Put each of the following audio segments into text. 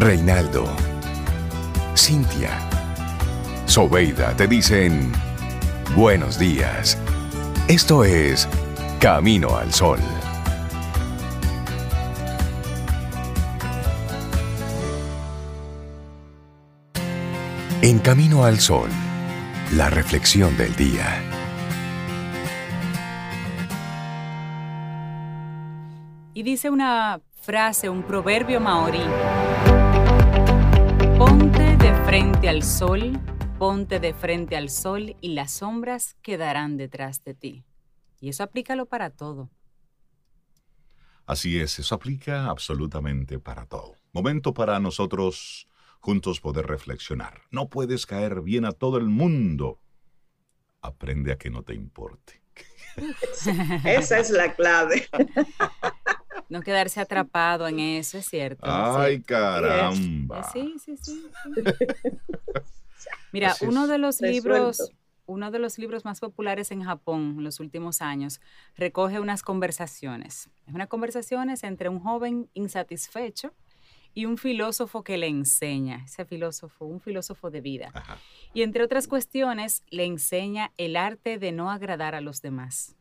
Reinaldo, Cintia, Sobeida te dicen buenos días. Esto es Camino al Sol. En Camino al Sol, la reflexión del día. Y dice una frase, un proverbio maorí. Ponte de frente al sol, ponte de frente al sol y las sombras quedarán detrás de ti. Y eso aplícalo para todo. Así es, eso aplica absolutamente para todo. Momento para nosotros juntos poder reflexionar. No puedes caer bien a todo el mundo. Aprende a que no te importe. Esa es la clave. No quedarse atrapado en eso, es cierto. Ay, caramba. Sí, sí, sí. Mira, uno de los libros, uno de los libros más populares en Japón en los últimos años recoge unas conversaciones. Es unas conversaciones entre un joven insatisfecho y un filósofo que le enseña, ese filósofo, un filósofo de vida. Y entre otras cuestiones, le enseña el arte de no agradar a los demás.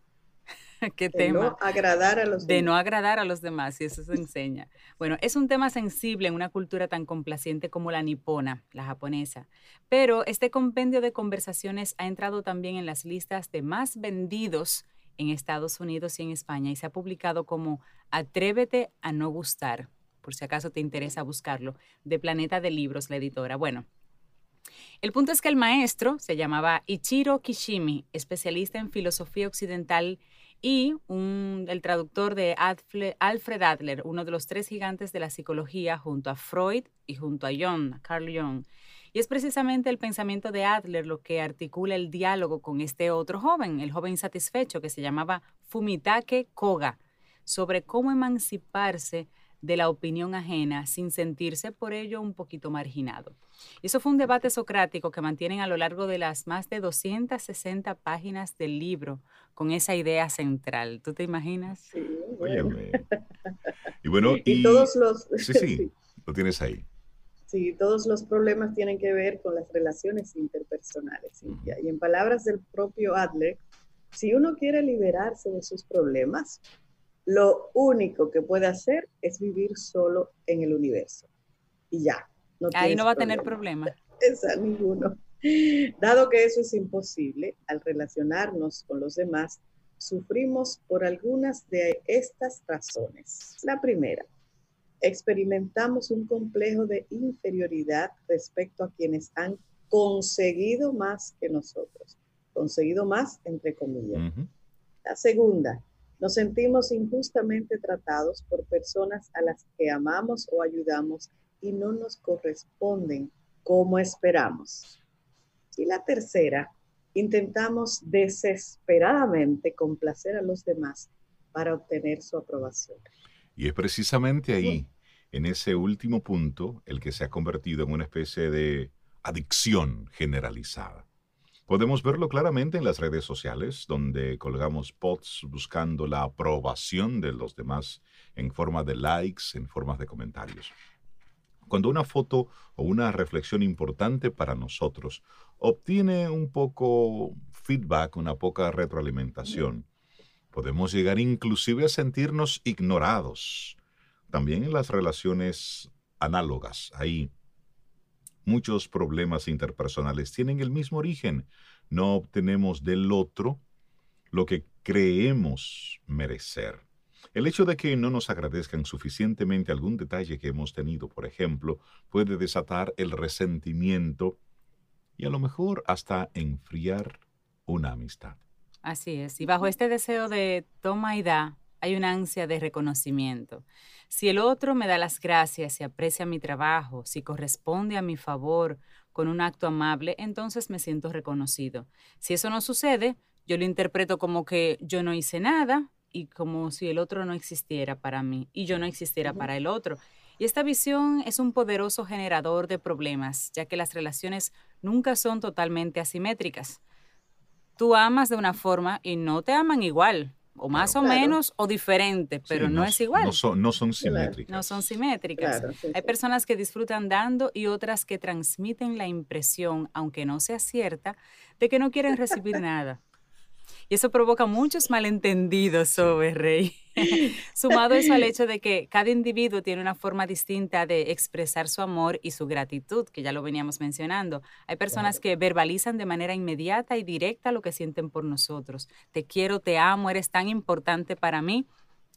¿Qué de tema? No agradar a los de demás. no agradar a los demás, y eso se enseña. Bueno, es un tema sensible en una cultura tan complaciente como la nipona, la japonesa. Pero este compendio de conversaciones ha entrado también en las listas de más vendidos en Estados Unidos y en España y se ha publicado como Atrévete a no gustar, por si acaso te interesa buscarlo, de Planeta de Libros, la editora. Bueno, el punto es que el maestro se llamaba Ichiro Kishimi, especialista en filosofía occidental y el traductor de Alfred Adler, uno de los tres gigantes de la psicología, junto a Freud y junto a Jung, Carl Jung. Y es precisamente el pensamiento de Adler lo que articula el diálogo con este otro joven, el joven insatisfecho, que se llamaba Fumitake Koga, sobre cómo emanciparse de la opinión ajena sin sentirse por ello un poquito marginado. Eso fue un debate socrático que mantienen a lo largo de las más de 260 páginas del libro con esa idea central. ¿Tú te imaginas? Sí, bueno. Óyeme. Y bueno, Y, y... todos los Sí, sí, lo tienes ahí. sí, todos los problemas tienen que ver con las relaciones interpersonales. Y en palabras del propio Adler, si uno quiere liberarse de sus problemas, lo único que puede hacer es vivir solo en el universo. Y ya. No Ahí no va a tener problema. problema. Esa, ninguno. Dado que eso es imposible, al relacionarnos con los demás, sufrimos por algunas de estas razones. La primera, experimentamos un complejo de inferioridad respecto a quienes han conseguido más que nosotros. Conseguido más, entre comillas. La segunda, nos sentimos injustamente tratados por personas a las que amamos o ayudamos y no nos corresponden como esperamos. Y la tercera, intentamos desesperadamente complacer a los demás para obtener su aprobación. Y es precisamente ahí, en ese último punto, el que se ha convertido en una especie de adicción generalizada. Podemos verlo claramente en las redes sociales, donde colgamos posts buscando la aprobación de los demás en forma de likes, en forma de comentarios. Cuando una foto o una reflexión importante para nosotros obtiene un poco feedback, una poca retroalimentación, podemos llegar inclusive a sentirnos ignorados. También en las relaciones análogas, ahí muchos problemas interpersonales tienen el mismo origen. No obtenemos del otro lo que creemos merecer. El hecho de que no nos agradezcan suficientemente algún detalle que hemos tenido, por ejemplo, puede desatar el resentimiento y a lo mejor hasta enfriar una amistad. Así es. Y bajo este deseo de toma y da, hay una ansia de reconocimiento. Si el otro me da las gracias, si aprecia mi trabajo, si corresponde a mi favor con un acto amable, entonces me siento reconocido. Si eso no sucede, yo lo interpreto como que yo no hice nada y como si el otro no existiera para mí y yo no existiera para el otro. Y esta visión es un poderoso generador de problemas, ya que las relaciones nunca son totalmente asimétricas. Tú amas de una forma y no te aman igual. O más o Claro. menos o diferente, pero Sí, no, es igual. No son, no son simétricas. No son simétricas. Claro, sí, Hay sí. personas que disfrutan dando y otras que transmiten la impresión, aunque no sea cierta, de que no quieren recibir nada. Y eso provoca muchos malentendidos sobre Rey. Sumado eso al hecho de que cada individuo tiene una forma distinta de expresar su amor y su gratitud, que ya lo veníamos mencionando. Hay personas que verbalizan de manera inmediata y directa lo que sienten por nosotros. Te quiero, te amo, eres tan importante para mí.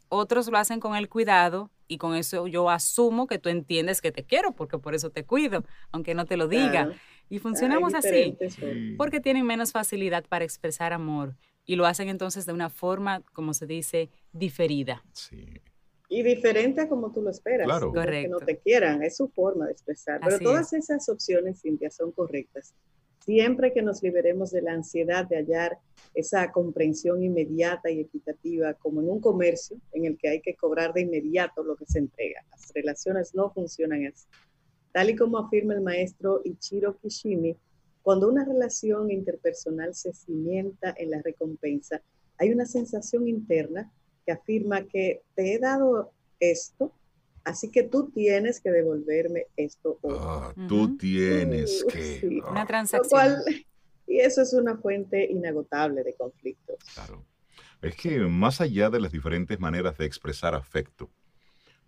Otros lo hacen con el cuidado y con eso yo asumo que tú entiendes que te quiero porque por eso te cuido, aunque no te lo diga. Claro. Y funcionamos así. Sí. porque tienen menos facilidad para expresar amor y lo hacen entonces de una forma, como se dice, diferida. Sí. Y diferente a como tú lo esperas. Claro. es Que Correcto. no te quieran, es su forma de expresar. Pero Así todas esas opciones, Cintia, son correctas. Siempre que nos liberemos de la ansiedad de hallar esa comprensión inmediata y equitativa, como en un comercio en el que hay que cobrar de inmediato lo que se entrega. Las relaciones no funcionan así. Tal y como afirma el maestro Ichiro Kishimi, cuando una relación interpersonal se cimienta en la recompensa, hay una sensación interna que afirma que te he dado esto, así que tú tienes que devolverme esto otro. Ah, tú tienes Uh, que. sí. ah, Una transacción. cual, y eso es una fuente inagotable de conflictos. Claro. Es que más allá de las diferentes maneras de expresar afecto,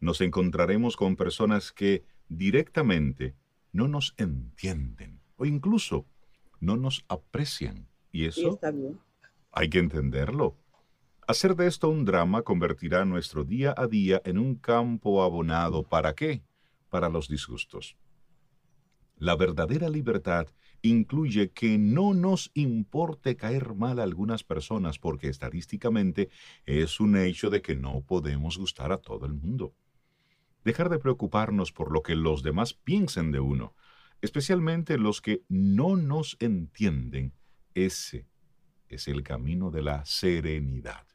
nos encontraremos con personas que directamente no nos entienden o incluso no nos aprecian. Y eso está bien. hay que entenderlo. Hacer de esto un drama convertirá nuestro día a día en un campo abonado. ¿Para qué? Para los disgustos. La verdadera libertad incluye que no nos importe caer mal a algunas personas porque estadísticamente es un hecho de que no podemos gustar a todo el mundo. Dejar de preocuparnos por lo que los demás piensen de uno, especialmente los que no nos entienden, ese es el camino de la serenidad.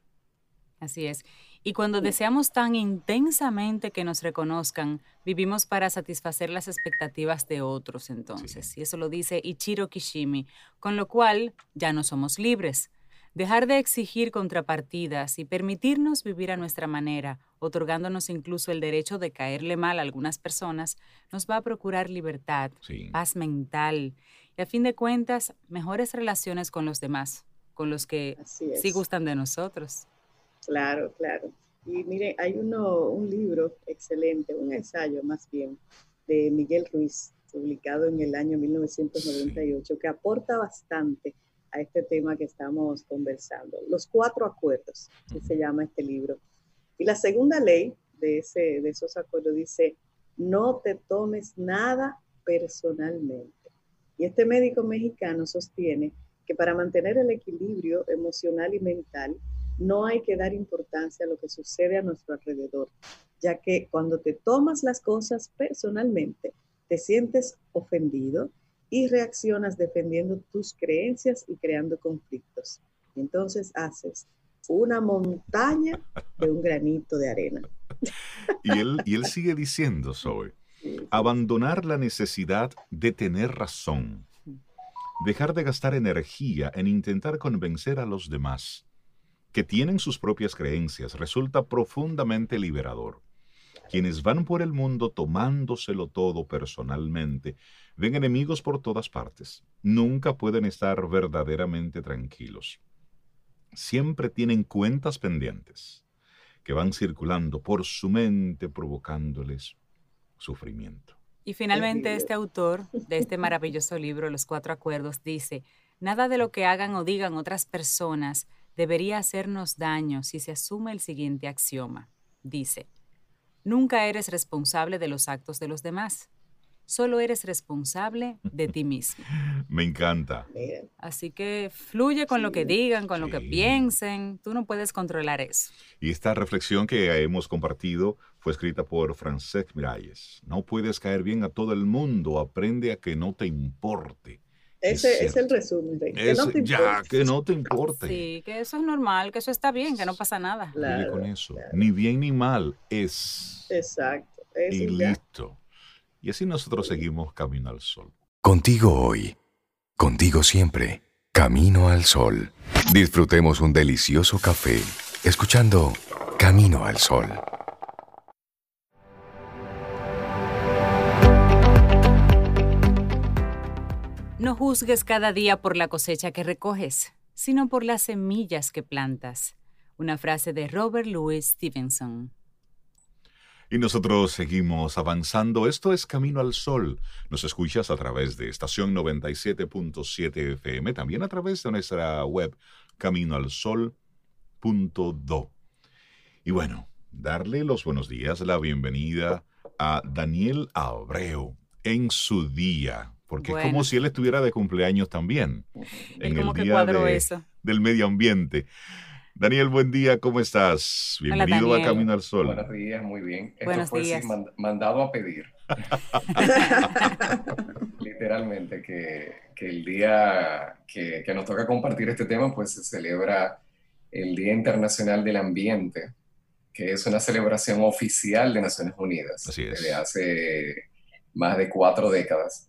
Así es. Y cuando deseamos tan intensamente que nos reconozcan, vivimos para satisfacer las expectativas de otros entonces. Y eso lo dice Ichiro Kishimi, con lo cual ya no somos libres. Dejar de exigir contrapartidas y permitirnos vivir a nuestra manera, otorgándonos incluso el derecho de caerle mal a algunas personas, nos va a procurar libertad, Sí. paz mental y a fin de cuentas mejores relaciones con los demás, con los que sí gustan de nosotros. Claro, claro. Y mire, hay uno, un libro excelente, un ensayo más bien, de Miguel Ruiz, publicado en el año 1998, que aporta bastante a este tema que estamos conversando. Los cuatro acuerdos, que se llama este libro. Y la segunda ley de, ese, de esos acuerdos dice, no te tomes nada personalmente. Y este médico mexicano sostiene que para mantener el equilibrio emocional y mental, no hay que dar importancia a lo que sucede a nuestro alrededor, ya que cuando te tomas las cosas personalmente, te sientes ofendido y reaccionas defendiendo tus creencias y creando conflictos. Entonces haces una montaña de un granito de arena. Y él, y él sigue diciendo, Zoe, abandonar la necesidad de tener razón, dejar de gastar energía en intentar convencer a los demás que tienen sus propias creencias, resulta profundamente liberador. Quienes van por el mundo tomándoselo todo personalmente, ven enemigos por todas partes. Nunca pueden estar verdaderamente tranquilos. Siempre tienen cuentas pendientes que van circulando por su mente provocándoles sufrimiento. Y finalmente este autor de este maravilloso libro, Los Cuatro Acuerdos, dice, nada de lo que hagan o digan otras personas debería hacernos daño si se asume el siguiente axioma. Dice, nunca eres responsable de los actos de los demás, solo eres responsable de ti mismo. Me encanta. Así que fluye con lo que digan, con lo que piensen, tú no puedes controlar eso. Y esta reflexión que hemos compartido fue escrita por Francesc Miralles. No puedes caer bien a todo el mundo, aprende a que no te importe. Es ese es, el resumen. Rey, que Es- no te ya, que no te importe. Sí, que eso es normal, que eso está bien, que no pasa nada. Claro, con eso. claro. Ni bien ni mal es. Exacto. Eso Y ya. listo. Y así nosotros seguimos camino al sol. Contigo hoy, contigo siempre, camino al sol. Disfrutemos un delicioso café escuchando Camino al Sol. No juzgues cada día por la cosecha que recoges, sino por las semillas que plantas. Una frase de Robert Louis Stevenson. Y nosotros seguimos avanzando. Esto es Camino al Sol. Nos escuchas a través de estación 97.7 FM, también a través de nuestra web caminoalsol.do. Y bueno, darle los buenos días, la bienvenida a Daniel Abreu en su día, porque es como si él estuviera de cumpleaños también, en el día del medio ambiente. Daniel, buen día, ¿cómo estás? Bienvenido a Camino al Sol. Buenos días, muy bien. Esto fue mandado a pedir. Literalmente, que, el día que, nos toca compartir este tema, pues se celebra el Día Internacional del Ambiente, que es una celebración oficial de Naciones Unidas. Así es. Desde hace más de cuatro décadas.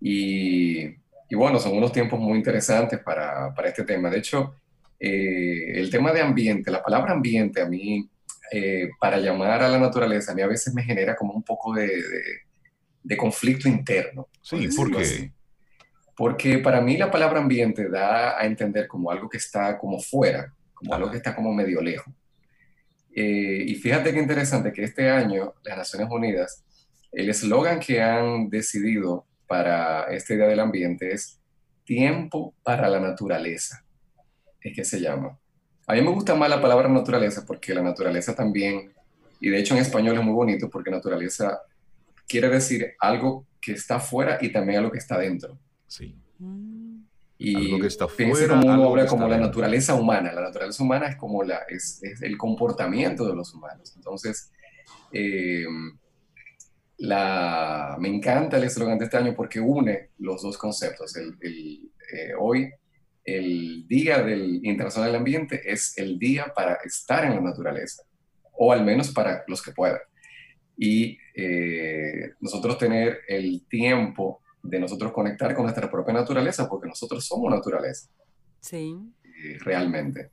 Y, bueno, son unos tiempos muy interesantes para, para este tema. De hecho, eh, el tema de ambiente, la palabra ambiente a mí, eh, para llamar a la naturaleza, a mí a veces me genera como un poco de, de, conflicto interno. Sí, ¿por qué? Porque para mí la palabra ambiente da a entender como algo que está como fuera, como algo que está como medio lejos. Eh, y fíjate qué interesante que este año las Naciones Unidas, el eslogan que han decidido para este Día del Ambiente es tiempo para la naturaleza es que se llama. A mí me gusta más la palabra naturaleza porque la naturaleza también, y de hecho en español es muy bonito porque naturaleza quiere decir algo que está fuera y también algo que está dentro. Sí. Y algo que está fuera, como uno habla como la naturaleza humana. La naturaleza humana es como la, es, el comportamiento de los humanos. Entonces, eh, la, me encanta el eslogan de este año porque une los dos conceptos. El, eh, hoy el Día del Internacional del Ambiente es el día para estar en la naturaleza, o al menos para los que puedan. Y eh, nosotros tener el tiempo de nosotros conectar con nuestra propia naturaleza, porque nosotros somos naturaleza. Sí. Eh, realmente.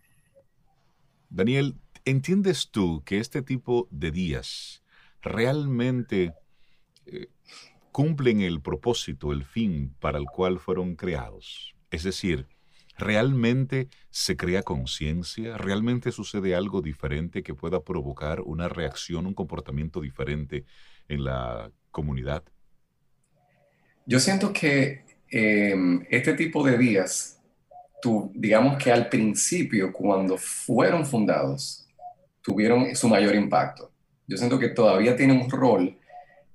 Daniel, ¿entiendes tú que este tipo de días realmente eh, cumplen el propósito, el fin para el cual fueron creados? Es decir, ¿Realmente se crea conciencia? ¿Realmente sucede algo diferente que pueda provocar una reacción, un comportamiento diferente en la comunidad? Yo siento que em, este tipo de días, tú, digamos que al principio, cuando fueron fundados, tuvieron su mayor impacto. Yo siento que todavía tienen un rol.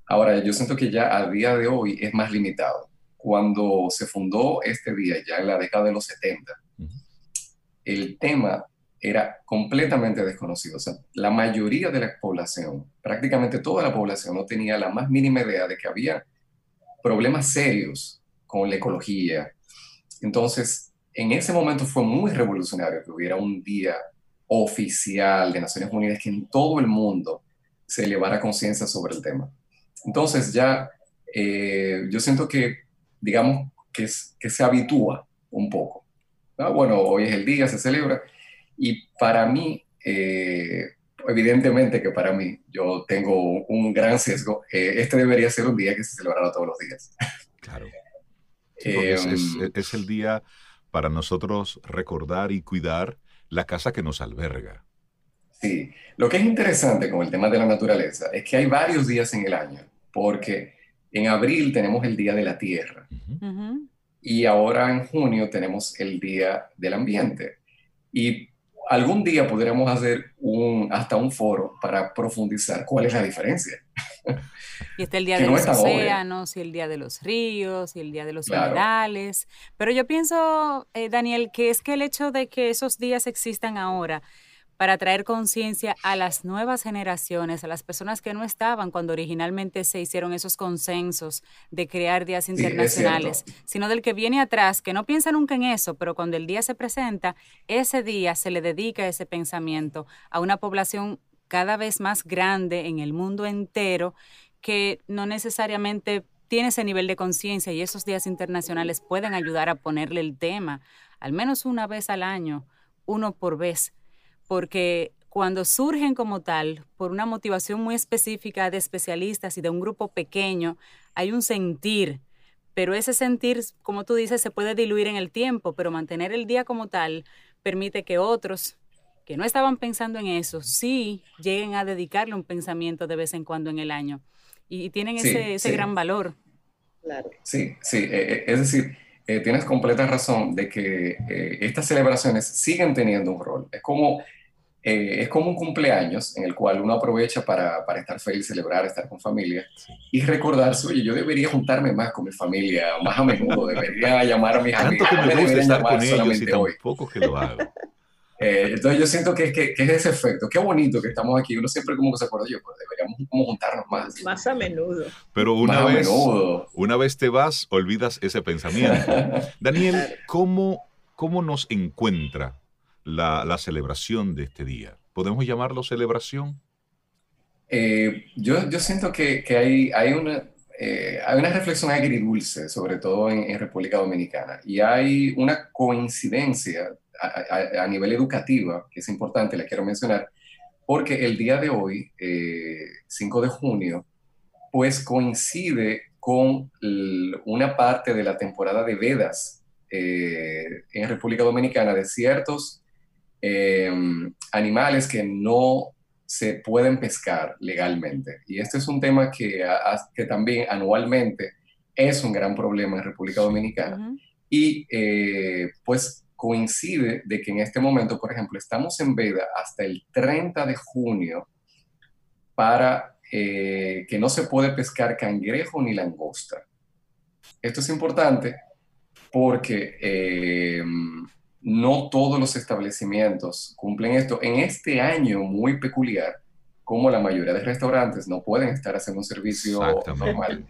Ahora, yo siento que ya a día de hoy es más limitado cuando se fundó este día, ya en la década de los 70, el tema era completamente desconocido. O sea, la mayoría de la población, prácticamente toda la población, no tenía la más mínima idea de que había problemas serios con la ecología. Entonces, en ese momento fue muy revolucionario que hubiera un día oficial de Naciones Unidas que en todo el mundo se elevara conciencia sobre el tema. Entonces ya eh, yo siento que digamos, que, que se habitúa un poco. Bueno, hoy es el día, se celebra, y para mí, eh, evidentemente que para mí, yo tengo un gran sesgo, eh, este debería ser un día que se celebrara todos los días. Claro. es, em, es el día para nosotros recordar y cuidar la casa que nos alberga. Sí, lo que es interesante con el tema de la naturaleza es que hay varios días en el año, porque en abril tenemos el Día de la Tierra. Y ahora en junio tenemos el Día del Ambiente. Y algún día podremos hacer un, hasta un foro para profundizar cuál es la diferencia. Y está el día de los océanos, y el día de los ríos, y el día de los minerales. Pero yo pienso, eh, Daniel, que es que el hecho de que esos días existan ahora para traer conciencia a las nuevas generaciones, a las personas que no estaban cuando originalmente se hicieron esos consensos de crear días internacionales, sino del que viene atrás, que no piensa nunca en eso, pero cuando el día se presenta, ese día se le dedica ese pensamiento a una población cada vez más grande en el mundo entero que no necesariamente tiene ese nivel de conciencia y esos días internacionales pueden ayudar a ponerle el tema, al menos una vez al año, uno por vez porque cuando surgen como tal, por una motivación muy específica de especialistas y de un grupo pequeño, hay un sentir, pero ese sentir, como tú dices, se puede diluir en el tiempo, pero mantener el día como tal permite que otros que no estaban pensando en eso, sí lleguen a dedicarle un pensamiento de vez en cuando en el año y tienen ese, gran valor. Claro. Sí, sí, eh, eh, es decir, eh, tienes completa razón de que estas celebraciones siguen teniendo un rol. Es como, es como un cumpleaños en el cual uno aprovecha para, para estar feliz, celebrar, estar con familia y recordarse, oye, yo debería juntarme más con mi familia, más a menudo, debería llamar a mis amigos. Tanto que me gusta estar con ellos y tampoco que lo hago. Eh, entonces yo siento que, que, es ese efecto. Qué bonito que estamos aquí. Uno siempre como que se acuerda, yo, pues deberíamos como juntarnos más. Más a menudo. Pero una vez, una vez te vas, olvidas ese pensamiento. Daniel, ¿cómo, ¿cómo nos encuentra la, la celebración de este día? ¿Podemos llamarlo celebración? Eh, yo, yo siento que, que hay, hay una... Eh, hay una reflexión agridulce, sobre todo en, República Dominicana, y hay una coincidencia a, nivel educativo, que es importante, le quiero mencionar, porque el día de hoy, 5 eh, de junio, pues coincide con una parte de la temporada de Vedas eh, en República Dominicana de ciertos em, animales que no se pueden pescar legalmente. Y este es un tema que, que también anualmente es un gran problema en República Dominicana. Y eh, pues coincide de que en este momento, por ejemplo, estamos en veda hasta el 30 de junio para eh, que no se puede pescar cangrejo ni langosta. Esto es importante porque eh, no todos los establecimientos cumplen esto. En este año muy peculiar, como la mayoría de restaurantes no pueden estar haciendo un servicio normal,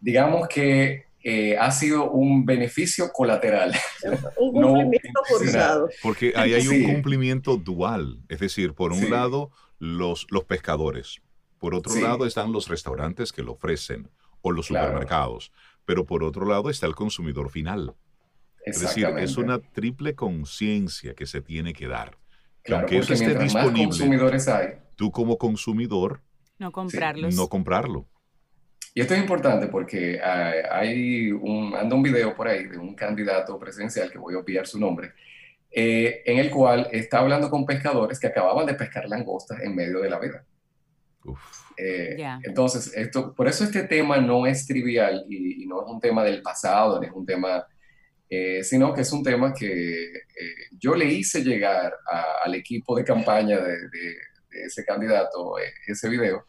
digamos que eh, ha sido un beneficio colateral. un cumplimiento forzado. Porque ahí hay un cumplimiento dual, es decir, por un lado los, los pescadores, por otro lado están los restaurantes que lo ofrecen o los supermercados, pero por otro lado está el consumidor final. Es decir, es una triple conciencia que se tiene que dar. Que aunque eso esté disponible, consumidores hay, tú como consumidor, no comprarlos. No comprarlo. Y esto es importante porque ah, hay un, anda un video por ahí de un candidato presidencial, que voy a obviar su nombre, eh, en el cual está hablando con pescadores que acababan de pescar langostas en medio de la vida. Eh, entonces, esto, por eso este tema no es trivial y, no es un tema del pasado, no es un tema, eh, sino que es un tema que yo le hice llegar al equipo de campaña de, de ese candidato, ese video,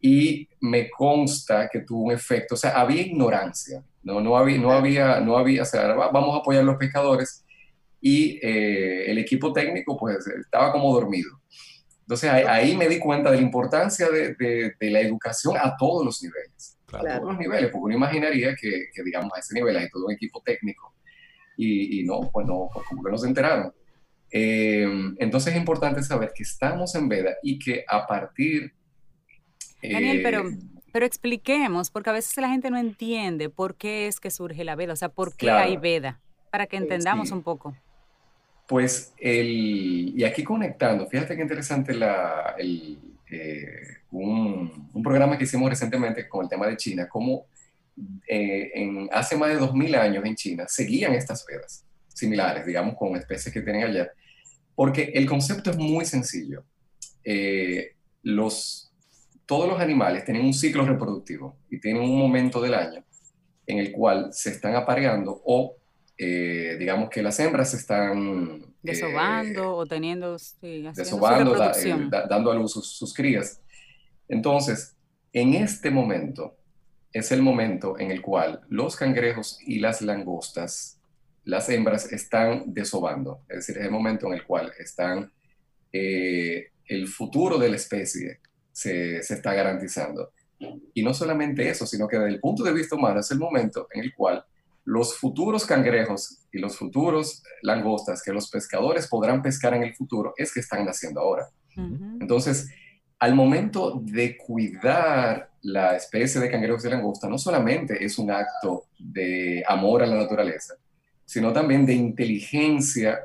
y me consta que tuvo un efecto, o sea, había ignorancia, no, no, había, no, había, no había, o sea, vamos a apoyar a los pescadores y eh, el equipo técnico pues estaba como dormido. Entonces ahí, me di cuenta de la importancia de, de, la educación a todos los niveles, a todos los niveles, porque uno imaginaría que, que, digamos, a ese nivel hay todo un equipo técnico y, y no, pues no, pues como que no se enteraron. Eh, entonces es importante saber que estamos en veda y que a partir Daniel, pero, eh, pero expliquemos, porque a veces la gente no entiende por qué es que surge la veda, o sea, por qué hay veda, para que entendamos un poco. Pues, el, y aquí conectando, fíjate qué interesante la, el, eh, un, un, programa que hicimos recientemente con el tema de China, como eh, en, hace más de 2000 años en China seguían estas vedas similares, digamos, con especies que tienen allá, porque el concepto es muy sencillo. los todos los animales tienen un ciclo reproductivo y tienen un momento del año en el cual se están apareando o eh, digamos que las hembras se están eh, desobando o teniendo sí, desobando, eh, dando a luz sus, crías. Entonces, en este momento es el momento en el cual los cangrejos y las langostas, las hembras están desobando, es decir, es el momento en el cual están el futuro de la especie se, está garantizando. Y no solamente eso, sino que desde el punto de vista humano es el momento en el cual los futuros cangrejos y los futuros langostas que los pescadores podrán pescar en el futuro es que están naciendo ahora. Entonces, al momento de cuidar la especie de cangrejos y langosta, no solamente es un acto de amor a la naturaleza, sino también de inteligencia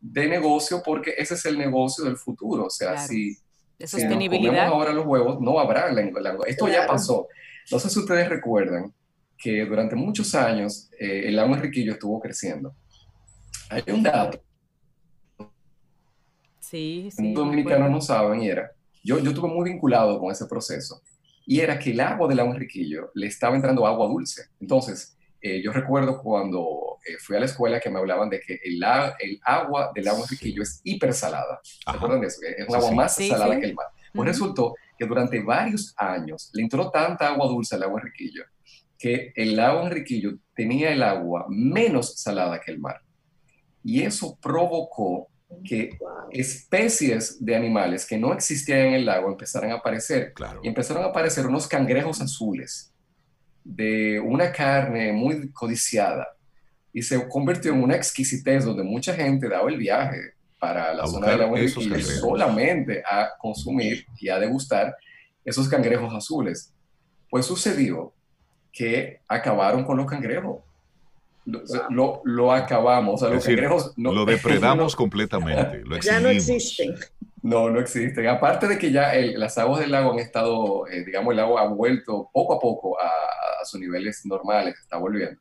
de negocio porque ese es el negocio del futuro. O sea, si, de sostenibilidad. ahora los huevos, no habrá lengua. Esto ya pasó. No sé si ustedes recuerdan que durante muchos años eh, el lago Enriquillo estuvo creciendo. Hay un dato. Sí, sí. Los dominicanos no saben y era, yo, yo estuve muy vinculado con ese proceso, y era que el agua del lago Enriquillo le estaba entrando agua dulce. Entonces, eh, yo recuerdo cuando eh, fui a la escuela que me hablaban de que el, el agua del lago Enriquillo es hipersalada. ¿Recuerdan de eso? Es un agua más salada que el mar. Pues resultó que durante varios años le entró tanta agua dulce al lago Enriquillo que el lago Enriquillo tenía el agua menos salada que el mar. Y eso provocó que especies de animales que no existían en el lago empezaran a aparecer. Y empezaron a aparecer unos cangrejos azules de una carne muy codiciada y se convirtió en una exquisitez donde mucha gente daba el viaje para la zona de la y solamente a consumir y a degustar esos cangrejos azules. Pues sucedió que acabaron con los cangrejos. Lo, lo, acabamos. O los cangrejos lo depredamos completamente. Lo ya no existen. No, no existen. Aparte de que ya las aguas del lago han estado, eh, digamos, el lago ha vuelto poco a poco a, sus niveles normales, está volviendo.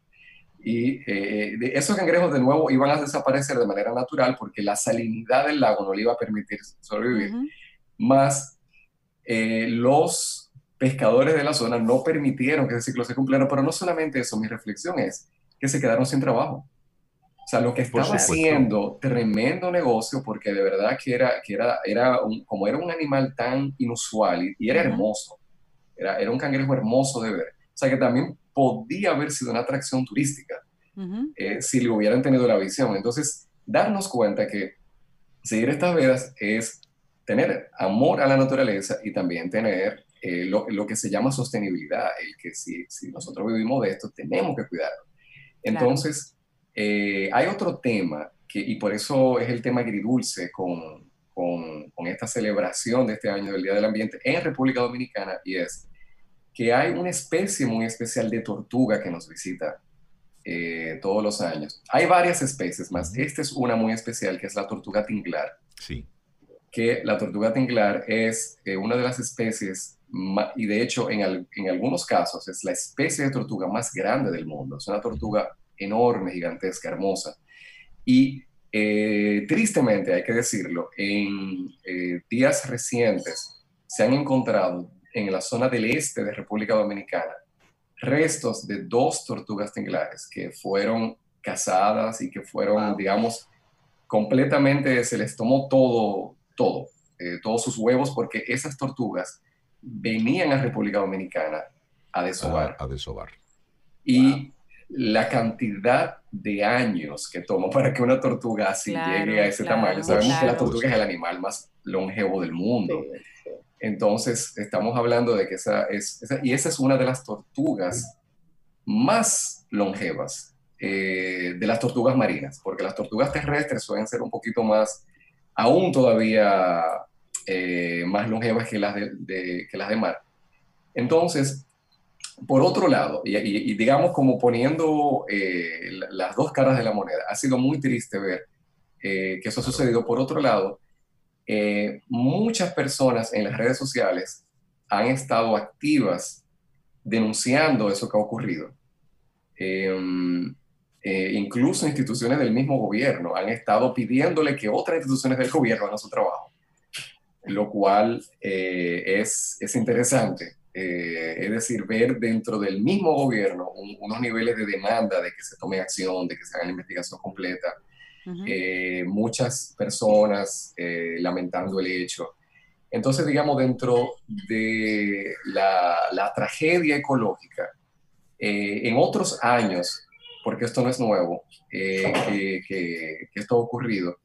Y eh, esos cangrejos de nuevo iban a desaparecer de manera natural porque la salinidad del lago no le iba a permitir sobrevivir. Más eh, los pescadores de la zona no permitieron que ese ciclo se cumpliera, pero no solamente eso, mi reflexión es que se quedaron sin trabajo. O sea, lo que estaba haciendo, tremendo negocio, porque de verdad que era, que era, era un, como era un animal tan inusual y, era hermoso, era, era un cangrejo hermoso de ver. O sea, que también podía haber sido una atracción turística eh, si le hubieran tenido la visión. Entonces, darnos cuenta que seguir estas vedas es tener amor a la naturaleza y también tener eh, lo, lo, que se llama sostenibilidad, el que si, si, nosotros vivimos de esto, tenemos que cuidarlo. Entonces, eh, hay otro tema, que, y por eso es el tema agridulce con, con, con, esta celebración de este año del Día del Ambiente en República Dominicana, y es que hay una especie muy especial de tortuga que nos visita eh, todos los años. Hay varias especies más. Esta es una muy especial, que es la tortuga tinglar. Sí. Que la tortuga tinglar es eh, una de las especies, y de hecho en, en algunos casos es la especie de tortuga más grande del mundo. Es una tortuga enorme, gigantesca, hermosa. Y eh, tristemente, hay que decirlo, en eh, días recientes se han encontrado en la zona del este de República Dominicana restos de dos tortugas tinglares que fueron cazadas y que fueron, digamos, completamente, se les tomó todo, todo, eh, todos sus huevos, porque esas tortugas venían a República Dominicana a desovar. A, desovar. Y la cantidad de años que toma para que una tortuga así llegue a ese tamaño. Sabemos que la tortuga es el animal más longevo del mundo. Entonces, estamos hablando de que esa es, y esa es una de las tortugas más longevas eh, de las tortugas marinas, porque las tortugas terrestres suelen ser un poquito más, aún todavía eh, más longevas que las de, que las de mar. Entonces, por otro lado, y, digamos como poniendo eh, las dos caras de la moneda, ha sido muy triste ver eh, que eso ha sucedido. Por otro lado, eh, muchas personas en las redes sociales han estado activas denunciando eso que ha ocurrido. Em, incluso instituciones del mismo gobierno han estado pidiéndole que otras instituciones del gobierno hagan su trabajo, lo cual es, es interesante eh, es decir, ver dentro del mismo gobierno unos niveles de demanda de que se tome acción, de que se haga la investigación completa, eh, muchas personas eh, lamentando el hecho. Entonces, digamos, dentro de la, tragedia ecológica, en otros años, porque esto no es nuevo, que, que esto ha ocurrido,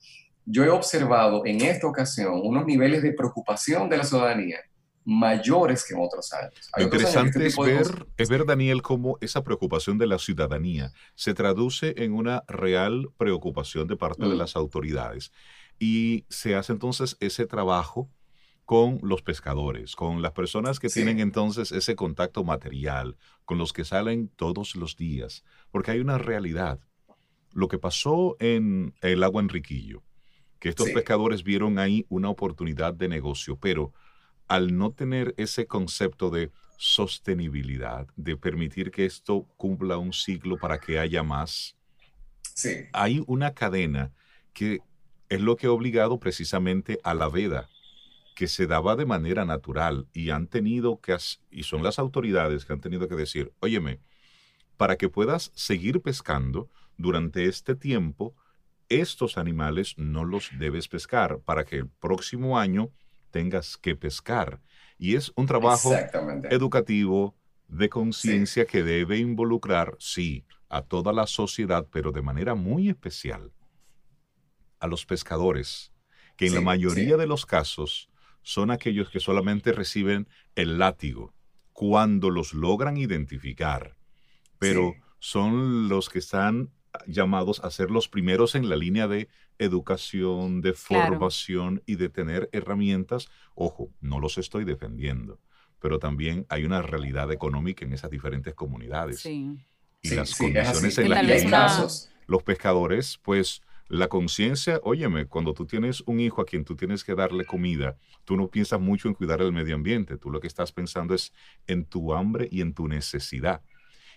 yo he observado en esta ocasión unos niveles de preocupación de la ciudadanía mayores que en otros años. Lo interesante este es, ver, es ver, Daniel, cómo esa preocupación de la ciudadanía se traduce en una real preocupación de parte de mm. las autoridades y se hace entonces ese trabajo con los pescadores, con las personas que tienen entonces ese contacto material, con los que salen todos los días, porque hay una realidad. Lo que pasó en el agua Enriquillo que estos Sí. pescadores vieron ahí una oportunidad de negocio, pero al no tener ese concepto de sostenibilidad, de permitir que esto cumpla un ciclo para que haya más, Sí, hay una cadena que es lo que ha obligado precisamente a la veda, que se daba de manera natural y han tenido que, y son las autoridades que han tenido que decir, óyeme, para que puedas seguir pescando durante este tiempo, estos animales no los debes pescar para que el próximo año tengas que pescar. Y es un trabajo educativo, de conciencia que debe involucrar, sí, a toda la sociedad, pero de manera muy especial a los pescadores, que en la mayoría sí. de los casos son aquellos que solamente reciben el látigo cuando los logran identificar, pero son los que están llamados a ser los primeros en la línea de educación, de Claro. formación y de tener herramientas. Ojo, no los estoy defendiendo, pero también hay una realidad económica en esas diferentes comunidades. Sí. Y Sí, las sí, es condiciones en las que casos, los pescadores, pues la conciencia, óyeme, cuando tú tienes un hijo a quien tú tienes que darle comida, tú no piensas mucho en cuidar el medio ambiente, tú lo que estás pensando es en tu hambre y en tu necesidad.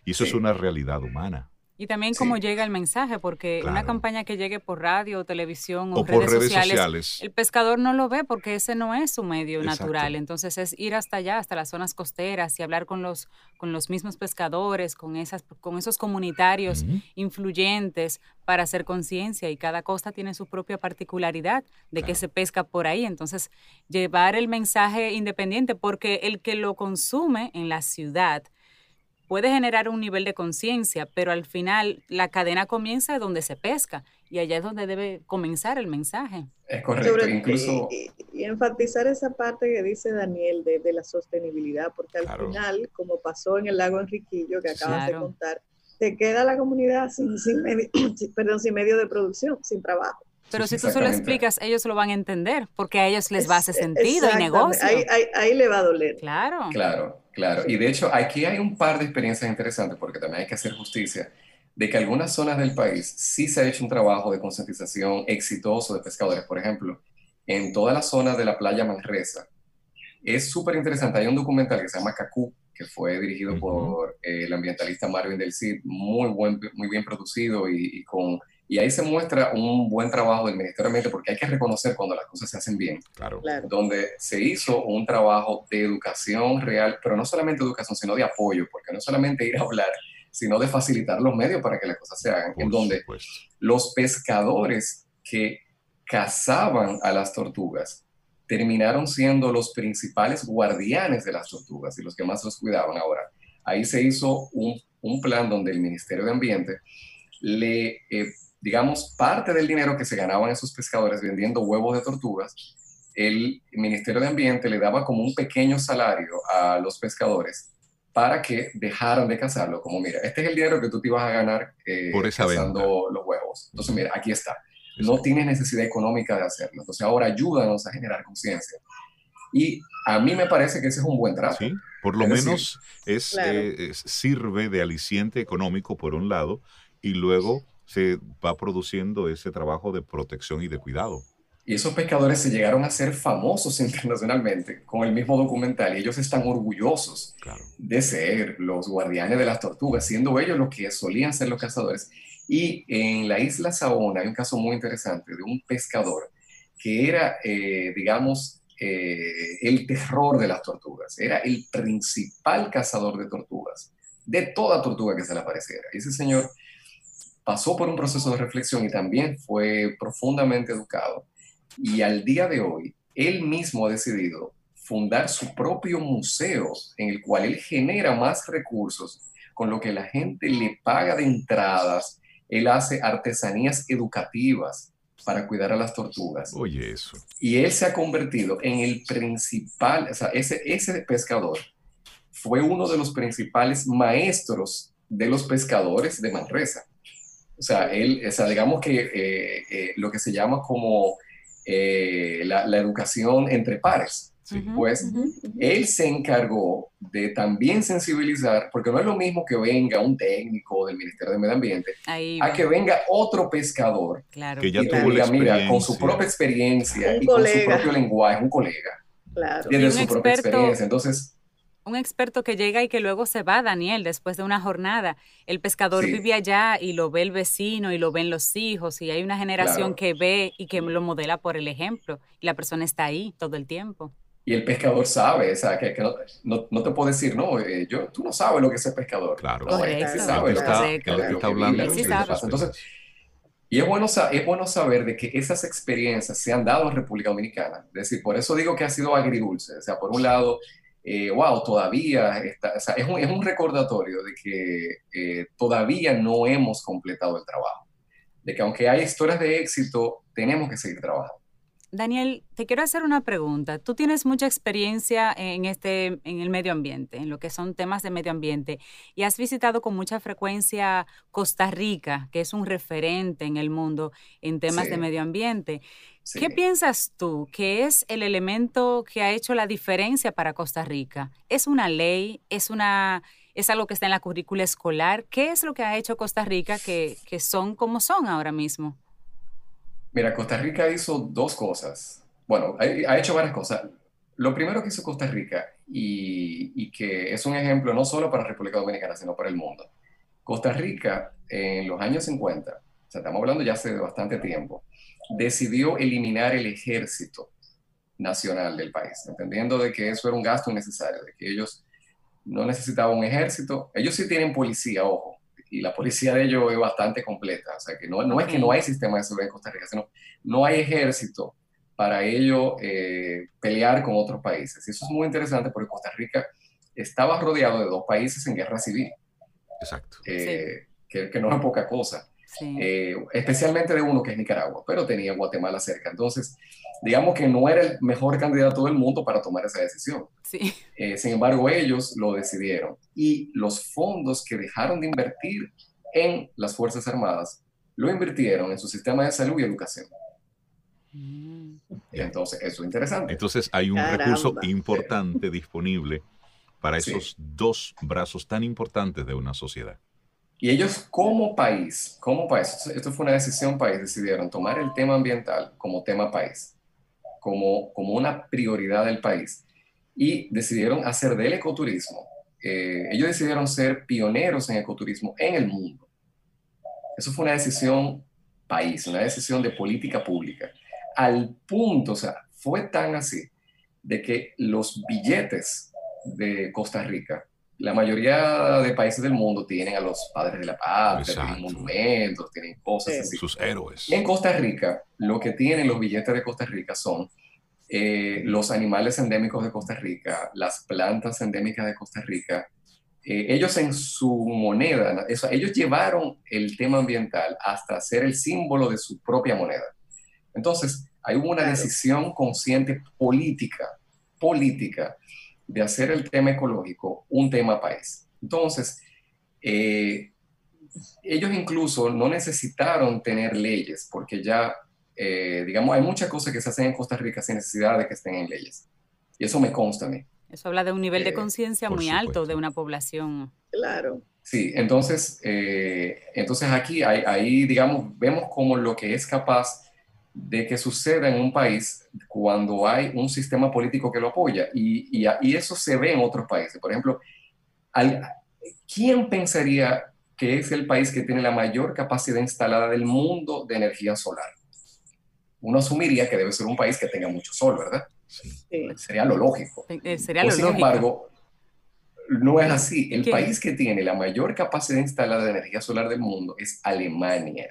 Y eso es una realidad humana. Y también Sí. cómo llega el mensaje, porque una campaña que llegue por radio, televisión o, O por redes sociales, sociales. el pescador no lo ve porque ese no es su medio Exacto. natural. Entonces es ir hasta allá, hasta las zonas costeras y hablar con los, con los mismos pescadores, con, esas, con esos comunitarios influyentes para hacer conciencia y cada costa tiene su propia particularidad de que se pesca por ahí. Entonces, llevar el mensaje independiente porque el que lo consume en la ciudad puede generar un nivel de conciencia, pero al final la cadena comienza donde se pesca y allá es donde debe comenzar el mensaje. es correcto. Sobre- Incluso, y, y- enfatizar esa parte que dice Daniel de, de la sostenibilidad, porque al Claro. final, como pasó en el lago Enriquillo que acabas Claro. de contar, te queda la comunidad sin, sin, medio, sin- perdón, sin medio de producción, sin trabajo. Pero Sí, si tú se lo explicas, ellos lo van a entender porque a ellos les va a hacer sentido y negocio. Ahí, ahí, ahí le va a doler. Claro. Claro, claro. Y de hecho, aquí hay un par de experiencias interesantes porque también hay que hacer justicia de que algunas zonas del país sí se ha hecho un trabajo de concientización exitoso de pescadores. Por ejemplo, en toda la zona de la playa Manresa. Es súper interesante. Hay un documental que se llama Cacú, que fue dirigido por eh, el ambientalista Marvin del Cid, muy, buen, muy bien producido y, y con... Y ahí se muestra un buen trabajo del Ministerio de Ambiente porque hay que reconocer cuando las cosas se hacen bien Claro. Claro. donde se hizo un trabajo de educación real, pero no solamente educación, sino de apoyo, porque no solamente ir a hablar, sino de facilitar los medios para que las cosas se hagan, en donde supuesto. los pescadores que cazaban a las tortugas terminaron siendo los principales guardianes de las tortugas y los que más los cuidaban. Ahora, ahí se hizo un, un plan donde el Ministerio de Ambiente le, eh, digamos, parte del dinero que se ganaban esos pescadores vendiendo huevos de tortugas, el Ministerio de Ambiente le daba como un pequeño salario a los pescadores para que dejaran de cazarlo. Como, mira, este es el dinero que tú te ibas a ganar eh, Por esa cazando venta. los huevos. Entonces, mira, aquí está. No tienes necesidad económica de hacerlo. Entonces, ahora ayúdanos a generar conciencia. Y a mí me parece que ese es un buen trato. Sí, por lo Es decir, menos es, Claro. eh, es- sirve de aliciente económico por un lado y luego se va produciendo ese trabajo de protección y de cuidado. Y esos pescadores se llegaron a ser famosos internacionalmente con el mismo documental y ellos están orgullosos Claro. de ser los guardianes de las tortugas, siendo ellos los que solían ser los cazadores. Y en la isla Saona hay un caso muy interesante de un pescador que era, eh, digamos, eh, el terror de las tortugas. Era el principal cazador de tortugas, de toda tortuga que se le apareciera. Y ese señor pasó por un proceso de reflexión y también fue profundamente educado. Y al día de hoy, él mismo ha decidido fundar su propio museo en el cual él genera más recursos con lo que la gente le paga de entradas. Él hace artesanías educativas para cuidar a las tortugas. Oye, eso. Y él se ha convertido en el principal, o sea, ese, ese pescador fue uno de los principales maestros de los pescadores de Manresa. O sea, él, o sea, digamos que eh, eh, lo que se llama como eh, la, la educación entre pares. Pues él se encargó de también sensibilizar, porque no es lo mismo que venga un técnico del Ministerio de Medio Ambiente a que venga otro pescador claro. que ya y tuvo la diga, mira, con su propia experiencia Un y con su colega. propio lenguaje, un colega, Claro. tiene Y un su propia experiencia. Entonces, Un experto que llega y que luego se va, Daniel, después de una jornada. El pescador Sí. vive allá y lo ve el vecino y lo ven los hijos y hay una generación Claro. que ve y que lo modela por el ejemplo y la persona está ahí todo el tiempo. y el pescador sabe, o sea, que, que no, no, no te puedo decir, no, eh, yo, tú no sabes lo que es el pescador. Claro. No, él sí sabe. Entonces, y es bueno, es bueno saber de que esas experiencias se han dado en República Dominicana. Es decir, por eso digo que ha sido agridulce. O sea, por un lado, eh, wow, todavía está, o sea, es un, es un recordatorio de que eh, todavía no hemos completado el trabajo. De que aunque hay historias de éxito, tenemos que seguir trabajando. Daniel, te quiero hacer una pregunta. Tú tienes mucha experiencia en este, en el medio ambiente, en lo que son temas de medio ambiente, y has visitado con mucha frecuencia Costa Rica, que es un referente en el mundo en temas de medio ambiente. Sí. ¿Qué piensas tú que es el elemento que ha hecho la diferencia para Costa Rica? ¿Es una ley? ¿Es una es algo que está en la currícula escolar? ¿Qué es lo que ha hecho Costa Rica que, que son como son ahora mismo? Mira, Costa Rica hizo dos cosas. Bueno, ha, hecho varias cosas. Lo primero que hizo Costa Rica, y, y que es un ejemplo no solo para República Dominicana, sino para el mundo. Costa Rica, en los años 50, o sea, estamos hablando ya hace bastante tiempo, decidió eliminar el ejército nacional del país, entendiendo de que eso era un gasto innecesario, de que ellos no necesitaban un ejército. Ellos sí tienen policía, ojo, y la policía de ellos es bastante completa. O sea, que no, no es que no hay sistema de seguridad en Costa Rica, sino no hay ejército para ello eh, pelear con otros países. Y eso es muy interesante porque Costa Rica estaba rodeado de dos países en guerra civil, Exacto. eh, que, que no es poca cosa. Sí. Eh, especialmente de uno que es Nicaragua, pero tenía Guatemala cerca. Entonces, digamos que no era el mejor candidato del mundo para tomar esa decisión. sí. Eh, sin embargo, ellos lo decidieron y los fondos que dejaron de invertir en las Fuerzas Armadas lo invirtieron en su sistema de salud y educación. Mm. Y entonces, eso es interesante. Entonces hay un Caramba. recurso importante disponible para Sí. esos dos brazos tan importantes de una sociedad. Y ellos como país, como país, esto- fue una decisión país, decidieron tomar el tema ambiental como tema país, como, como una prioridad del país. Y decidieron hacer del ecoturismo. eh, ellos decidieron ser pioneros en ecoturismo en el mundo. Eso fue una decisión país, una decisión de política pública. Al punto, o sea, fue tan así de que los billetes de Costa Rica la mayoría de países del mundo tienen a los padres de la patria, Exacto. tienen monumentos, tienen cosas Sí. así. Sus héroes. En Costa Rica, lo que tienen los billetes de Costa Rica son eh, los animales endémicos de Costa Rica, las plantas endémicas de Costa Rica. Eh, ellos en su moneda, eso, ellos llevaron el tema ambiental hasta ser el símbolo de su propia moneda. Entonces, hay una decisión consciente política, política, de hacer el tema ecológico un tema país. Entonces, eh, ellos incluso no necesitaron tener leyes, porque ya, eh, digamos, hay muchas cosas que se hacen en Costa Rica sin necesidad de que estén en leyes. Y eso me consta a mí. Eso habla de un nivel de Eh, conciencia muy alto de una población. Claro. Sí, entonces, eh, entonces aquí, ahí, ahí, digamos, vemos como lo que es capaz de que suceda en un país cuando hay un sistema político que lo apoya. Y, y, y eso se ve en otros países. Por ejemplo, al- ¿quién pensaría que es el país que tiene la mayor capacidad instalada del mundo de energía solar? Uno asumiría que debe ser un país que tenga mucho sol, ¿verdad? Sí. Sería lo lógico. Eh, Sería Pues, lo sin lógico. embargo, no es así. El ¿Qué? país que tiene la mayor capacidad instalada de energía solar del mundo es Alemania.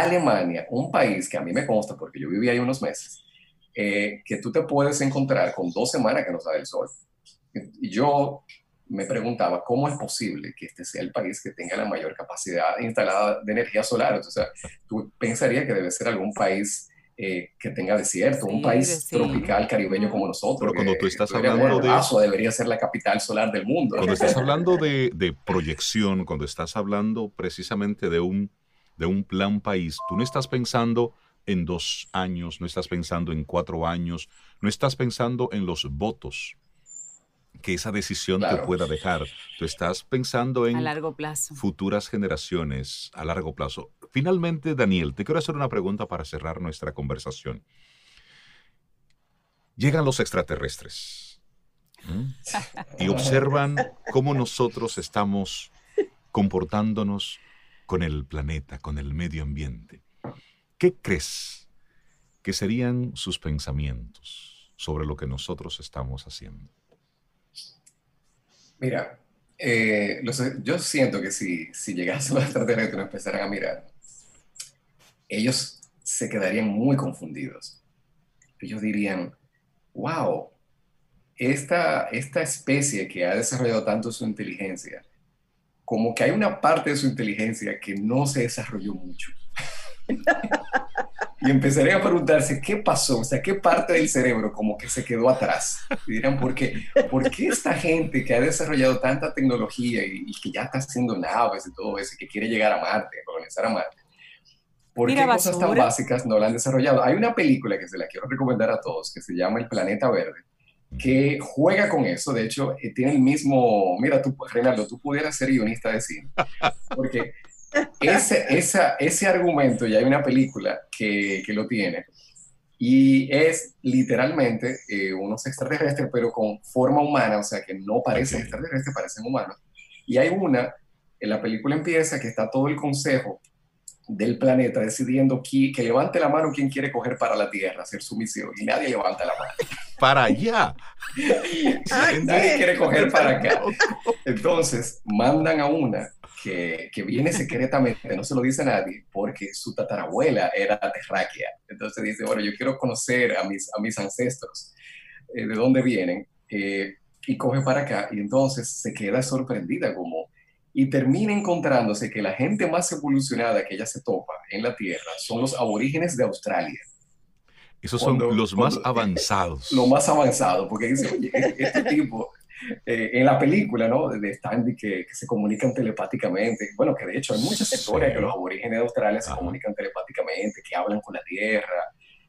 Alemania, un país que a mí me consta, porque yo viví ahí unos meses, eh, que tú te puedes encontrar con dos semanas que no sale el sol. Y yo me preguntaba, ¿cómo es posible que este sea el país que tenga la mayor capacidad instalada de energía solar? O sea, tú pensarías que debe ser algún país eh, que tenga desierto, un Sí, país de- sí. tropical caribeño como nosotros. Pero cuando tú estás hablando bueno, de- Paso debería ser la capital solar del mundo. Cuando estás hablando de, de proyección, cuando estás hablando precisamente de un, de un plan país, tú no estás pensando en dos años, no estás pensando en cuatro años, no estás pensando en los votos que esa decisión te pueda dejar. Tú estás pensando en A largo plazo. futuras generaciones a largo plazo. Finalmente, Daniel, te quiero hacer una pregunta para cerrar nuestra conversación. Llegan los extraterrestres ¿m? y observan cómo nosotros estamos comportándonos con el planeta, con el medio ambiente. ¿Qué crees que serían sus pensamientos sobre lo que nosotros estamos haciendo? Mira, eh, yo siento que si, si llegase los extraterrestres y empezaran a mirar, ellos se quedarían muy confundidos. Ellos dirían, wow, esta, esta especie que ha desarrollado tanto su inteligencia, como que hay una parte de su inteligencia que no se desarrolló mucho. Y empezarían a preguntarse qué pasó, o sea, qué parte del cerebro como que se quedó atrás. Y dirán, ¿por qué? ¿Por qué esta gente que ha desarrollado tanta tecnología y, y que ya está haciendo naves y todo eso, y que quiere llegar a Marte, colonizar a Marte, ¿por qué cosas tan básicas no la han desarrollado? Hay una película que se la quiero recomendar a todos, que se llama El Planeta Verde, que juega con eso. De hecho, eh, tiene el mismo. Mira, tú, Reinaldo, tú pudieras ser guionista de cine. Porque ese, esa, ese argumento, ya hay una película que, que lo tiene, y es literalmente eh, unos extraterrestres, pero con forma humana, o sea, que no parecen Ok. extraterrestres, parecen humanos. Y hay una, en la película empieza que está todo el consejo del planeta decidiendo qui- que levante la mano quien quiere coger para la Tierra, hacer su misión, y nadie levanta la mano. Para allá. Nadie quiere coger para acá. Entonces, mandan a una que, que viene secretamente, no se lo dice a nadie, porque su tatarabuela era terráquea. Entonces dice, bueno, yo quiero conocer a mis, a mis ancestros, eh, de dónde vienen, eh, y coge para acá, y entonces se queda sorprendida como, y termina encontrándose que la gente más evolucionada que ella se topa en la Tierra son los aborígenes de Australia Esos son Cuando- los más cuando- avanzados. lo más avanzado, porque dice, oye, e- este tipo, eh, en la película, ¿no? De Stanley, que, que se comunican telepáticamente, bueno, que de hecho hay muchas historias Sí. que los aborígenes de Australia se Ajá. comunican telepáticamente, que hablan con la tierra,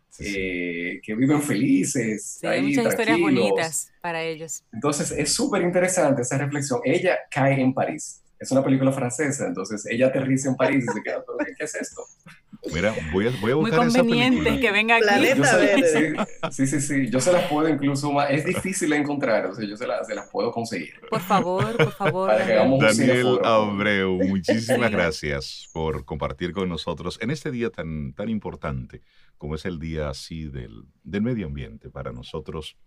Sí, sí. eh, que viven felices, Sí, hay ahí, muchas historias tranquilos. bonitas para ellos. Entonces es súper interesante esa reflexión. Ella cae en París. Es una película francesa, entonces ella aterriza en París y se queda, ¿pero qué, qué es esto? Mira, voy a, voy a Muy buscar esa conveniente que venga aquí. Planeta Yo se- Verde. sí, sí, sí, yo se las puedo incluso más, es difícil de encontrar, o sea, yo se las, se las puedo conseguir. Por favor, por favor. Para que Daniel. hagamos un Daniel cineforo. Abreu, muchísimas Sí. gracias por compartir con nosotros en este día tan, tan importante como es el día así del, del medio ambiente, para nosotros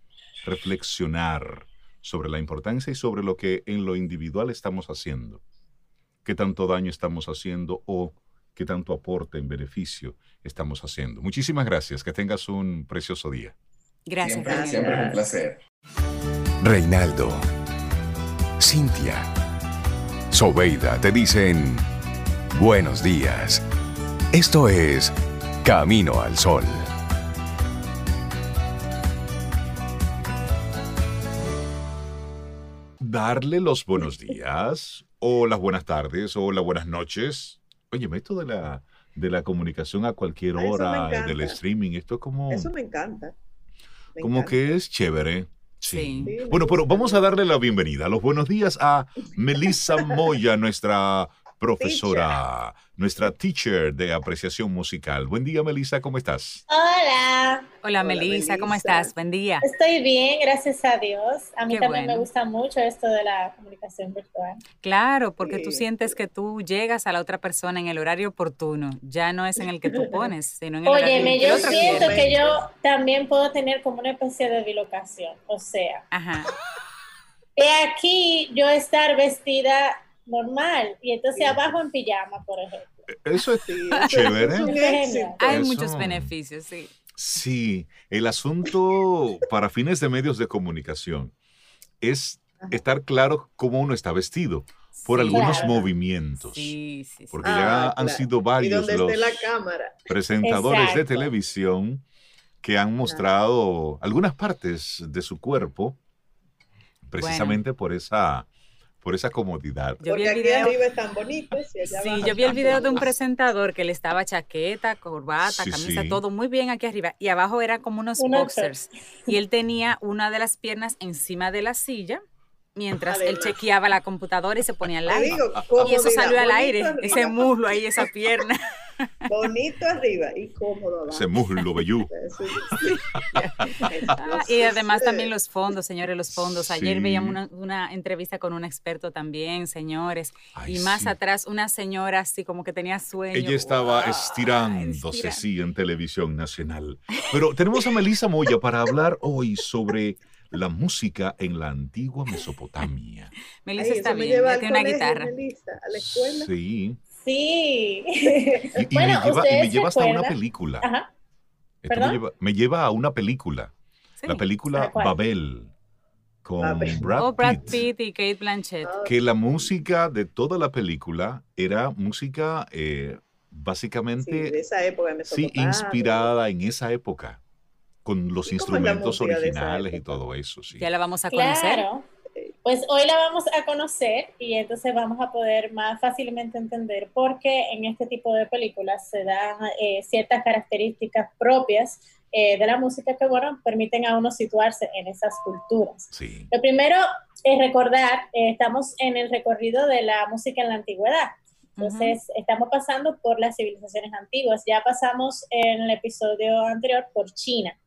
reflexionar sobre la importancia y sobre lo que en lo individual estamos haciendo, qué tanto daño estamos haciendo o qué tanto aporte en beneficio estamos haciendo. Muchísimas gracias, que tengas un precioso día. Gracias, Siempre, siempre es un placer. Reinaldo, Cintia, Sobeida te dicen buenos días. Esto es Camino al Sol. Darle los buenos días o las buenas tardes o las buenas noches. Oye, esto de la, de la comunicación a cualquier hora, del streaming, esto es como, Eso me encanta. Me como encanta. que es chévere. Sí. Bueno, pero vamos a darle la bienvenida, los buenos días a Melissa Moya, nuestra profesora, nuestra teacher de apreciación musical. Buen día, Melissa, ¿cómo estás? Hola, Hola, Hola, Melissa, ¿cómo estás? Buen día. estoy bien, gracias a Dios. A mí Qué también bueno. me gusta mucho esto de la comunicación virtual. Claro, porque tú sientes que tú llegas a la otra persona en el horario oportuno. Ya no es en el que tú pones, sino en el horario Óyeme, el yo siento quiere. que yo también puedo tener como una especie de bilocación. O sea, Ajá. de aquí yo estar vestida normal y entonces Sí. abajo en pijama, por ejemplo. Eso es Sí, Chévere. eso es. Hay Eso. muchos beneficios, sí. Sí, el asunto para fines de medios de comunicación es Ajá. estar claro cómo uno está vestido por Sí. algunos Claro. movimientos. Sí, sí, sí. Porque Ah, ya han claro. sido varios los la cámara. presentadores de televisión que han mostrado algunas partes de su cuerpo precisamente por esa por esa comodidad. Yo vi el aquí video. arriba están bonitos y allá Sí, abajo yo vi el video de un presentador que le estaba chaqueta, corbata, Sí, camisa, sí. todo muy bien aquí arriba. Y abajo era como unos Unos boxers. Y él tenía una de las piernas encima de la silla mientras él Además. chequeaba la computadora y se ponía al Te aire. Y eso salió al aire, arriba, ese muslo ahí, esa pierna. Bonito arriba y cómodo abajo. Ese muslo vellú. Es- Ah, y además también los fondos, señores, los fondos. Ayer Sí. veíamos una, una entrevista con un experto también, señores. Ay, y más sí. atrás una señora así como que tenía sueño. Ella estaba ¡Wow! estirándose, Estira- sí, en televisión nacional. Pero tenemos a Melissa Moya para hablar hoy sobre la música en la antigua Mesopotamia. Melissa Ay, está me bien, lleva ya tiene una guitarra. Melissa, a la escuela. Sí. Sí. Y, y Bueno, me lleva, y me ¿ustedes lleva hasta una película. Ajá. Esto me ¿Perdón? lleva, me lleva a una película. Sí. La película. Babel con Babel. Brad, Oh, Brad Pitt. Pitt y Kate Blanchett. Que la música de toda la película era música eh, sí, básicamente de esa época de Sí, inspirada en esa época, con los ¿Y cómo es la instrumentos originales y todo eso, sí. Ya la vamos a conocer. Claro. Pues hoy la vamos a conocer y entonces vamos a poder más fácilmente entender por qué en este tipo de películas se dan eh, ciertas características propias eh, de la música que, bueno, permiten a uno situarse en esas culturas. Sí, Lo primero es recordar, eh, estamos en el recorrido de la música en la antigüedad. Entonces, estamos pasando por las civilizaciones antiguas. Ya pasamos en el episodio anterior por China.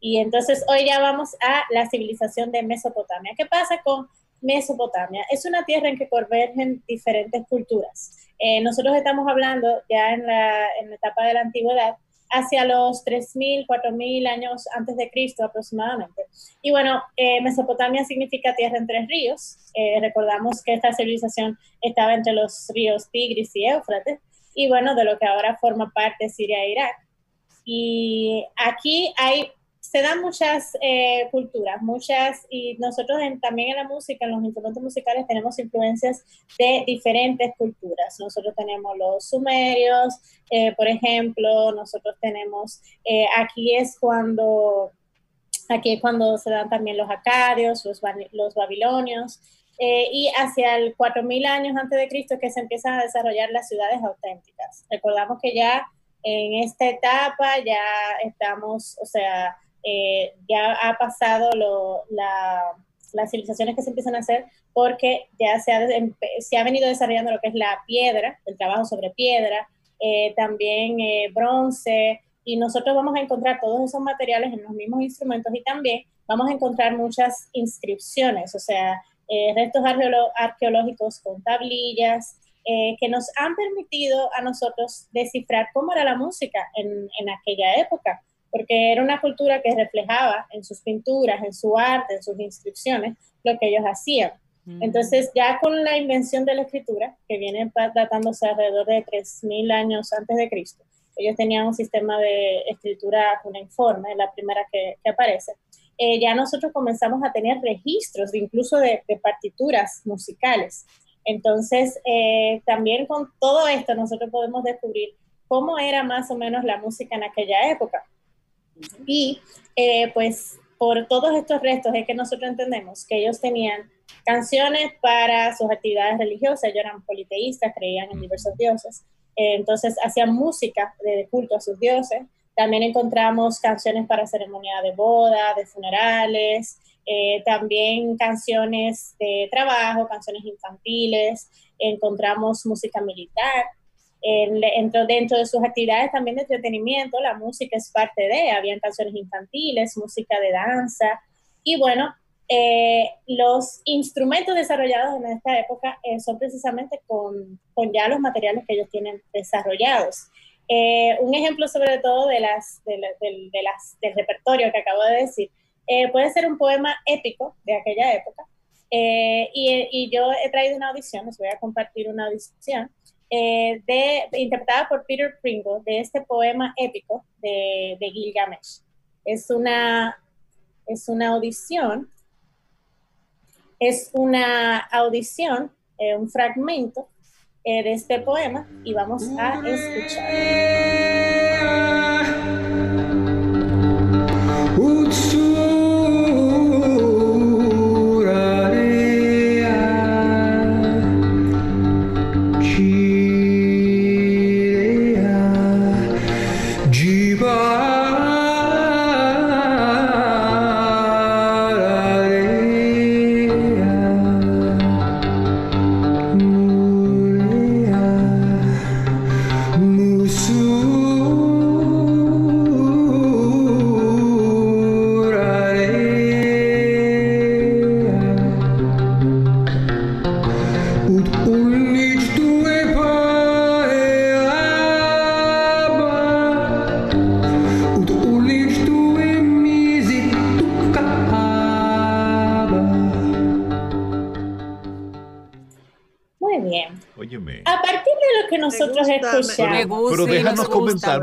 Y entonces hoy ya vamos a la civilización de Mesopotamia. ¿Qué pasa con Mesopotamia? Es una tierra en que convergen diferentes culturas. Eh, nosotros estamos hablando ya en la, en la etapa de la antigüedad hacia los 3.000, 4.000 años antes de Cristo aproximadamente. Y bueno, eh, Mesopotamia significa tierra entre ríos. Eh, recordamos que esta civilización estaba entre los ríos Tigris y Éufrates, y bueno, de lo que ahora forma parte Siria e Irak. Y aquí hay, se dan muchas eh, culturas, muchas, y nosotros también en la música, en los instrumentos musicales, tenemos influencias de diferentes culturas. Nosotros tenemos los sumerios, eh, por ejemplo, nosotros tenemos, eh, aquí es cuando, aquí es cuando se dan también los acadios, los, ba- los babilonios, y hacia el 4000 años antes de Cristo que se empiezan a desarrollar las ciudades auténticas. Recordamos que ya en esta etapa ya estamos, o sea, eh, ya ha pasado lo- la- las civilizaciones que se empiezan a hacer porque ya se ha, se ha venido desarrollando lo que es la piedra, el trabajo sobre piedra, eh, también eh, bronce, y nosotros vamos a encontrar todos esos materiales en los mismos instrumentos y también vamos a encontrar muchas inscripciones, o sea, eh, restos arqueológicos con tablillas, que nos han permitido a nosotros descifrar cómo era la música en aquella época, porque era una cultura que reflejaba en sus pinturas, en su arte, en sus inscripciones, lo que ellos hacían. Mm. Entonces, ya con la invención de la escritura, que viene datándose alrededor de 3.000 años antes de Cristo, ellos tenían un sistema de escritura cuneiforme, la primera que, que aparece, eh, ya nosotros comenzamos a tener registros de incluso de, de partituras musicales. Entonces, eh, también con todo esto nosotros podemos descubrir cómo era más o menos la música en aquella época. Y eh, pues por todos estos restos es que nosotros entendemos que ellos tenían canciones para sus actividades religiosas, ellos eran politeístas, creían en diversos dioses, eh, entonces hacían música de culto a sus dioses. También encontramos canciones para ceremonia de boda, de funerales, eh, también canciones de trabajo, canciones infantiles, encontramos música militar. En- dentro, dentro de sus actividades también de entretenimiento, la música es parte de, habían canciones infantiles, música de danza, y bueno, eh, los instrumentos desarrollados en esta época eh, son precisamente con, con ya los materiales que ellos tienen desarrollados. Eh, un ejemplo sobre todo de las, de la- del- de las, del repertorio que acabo de decir, eh, puede ser un poema épico de aquella época, eh, y, y yo he traído una audición, les voy a compartir una audición, eh, de, interpretada por Peter Pringle, de este poema épico de, de Gilgamesh. Es una, es una audición, es una audición, eh, un fragmento eh, de este poema y vamos a escuchar.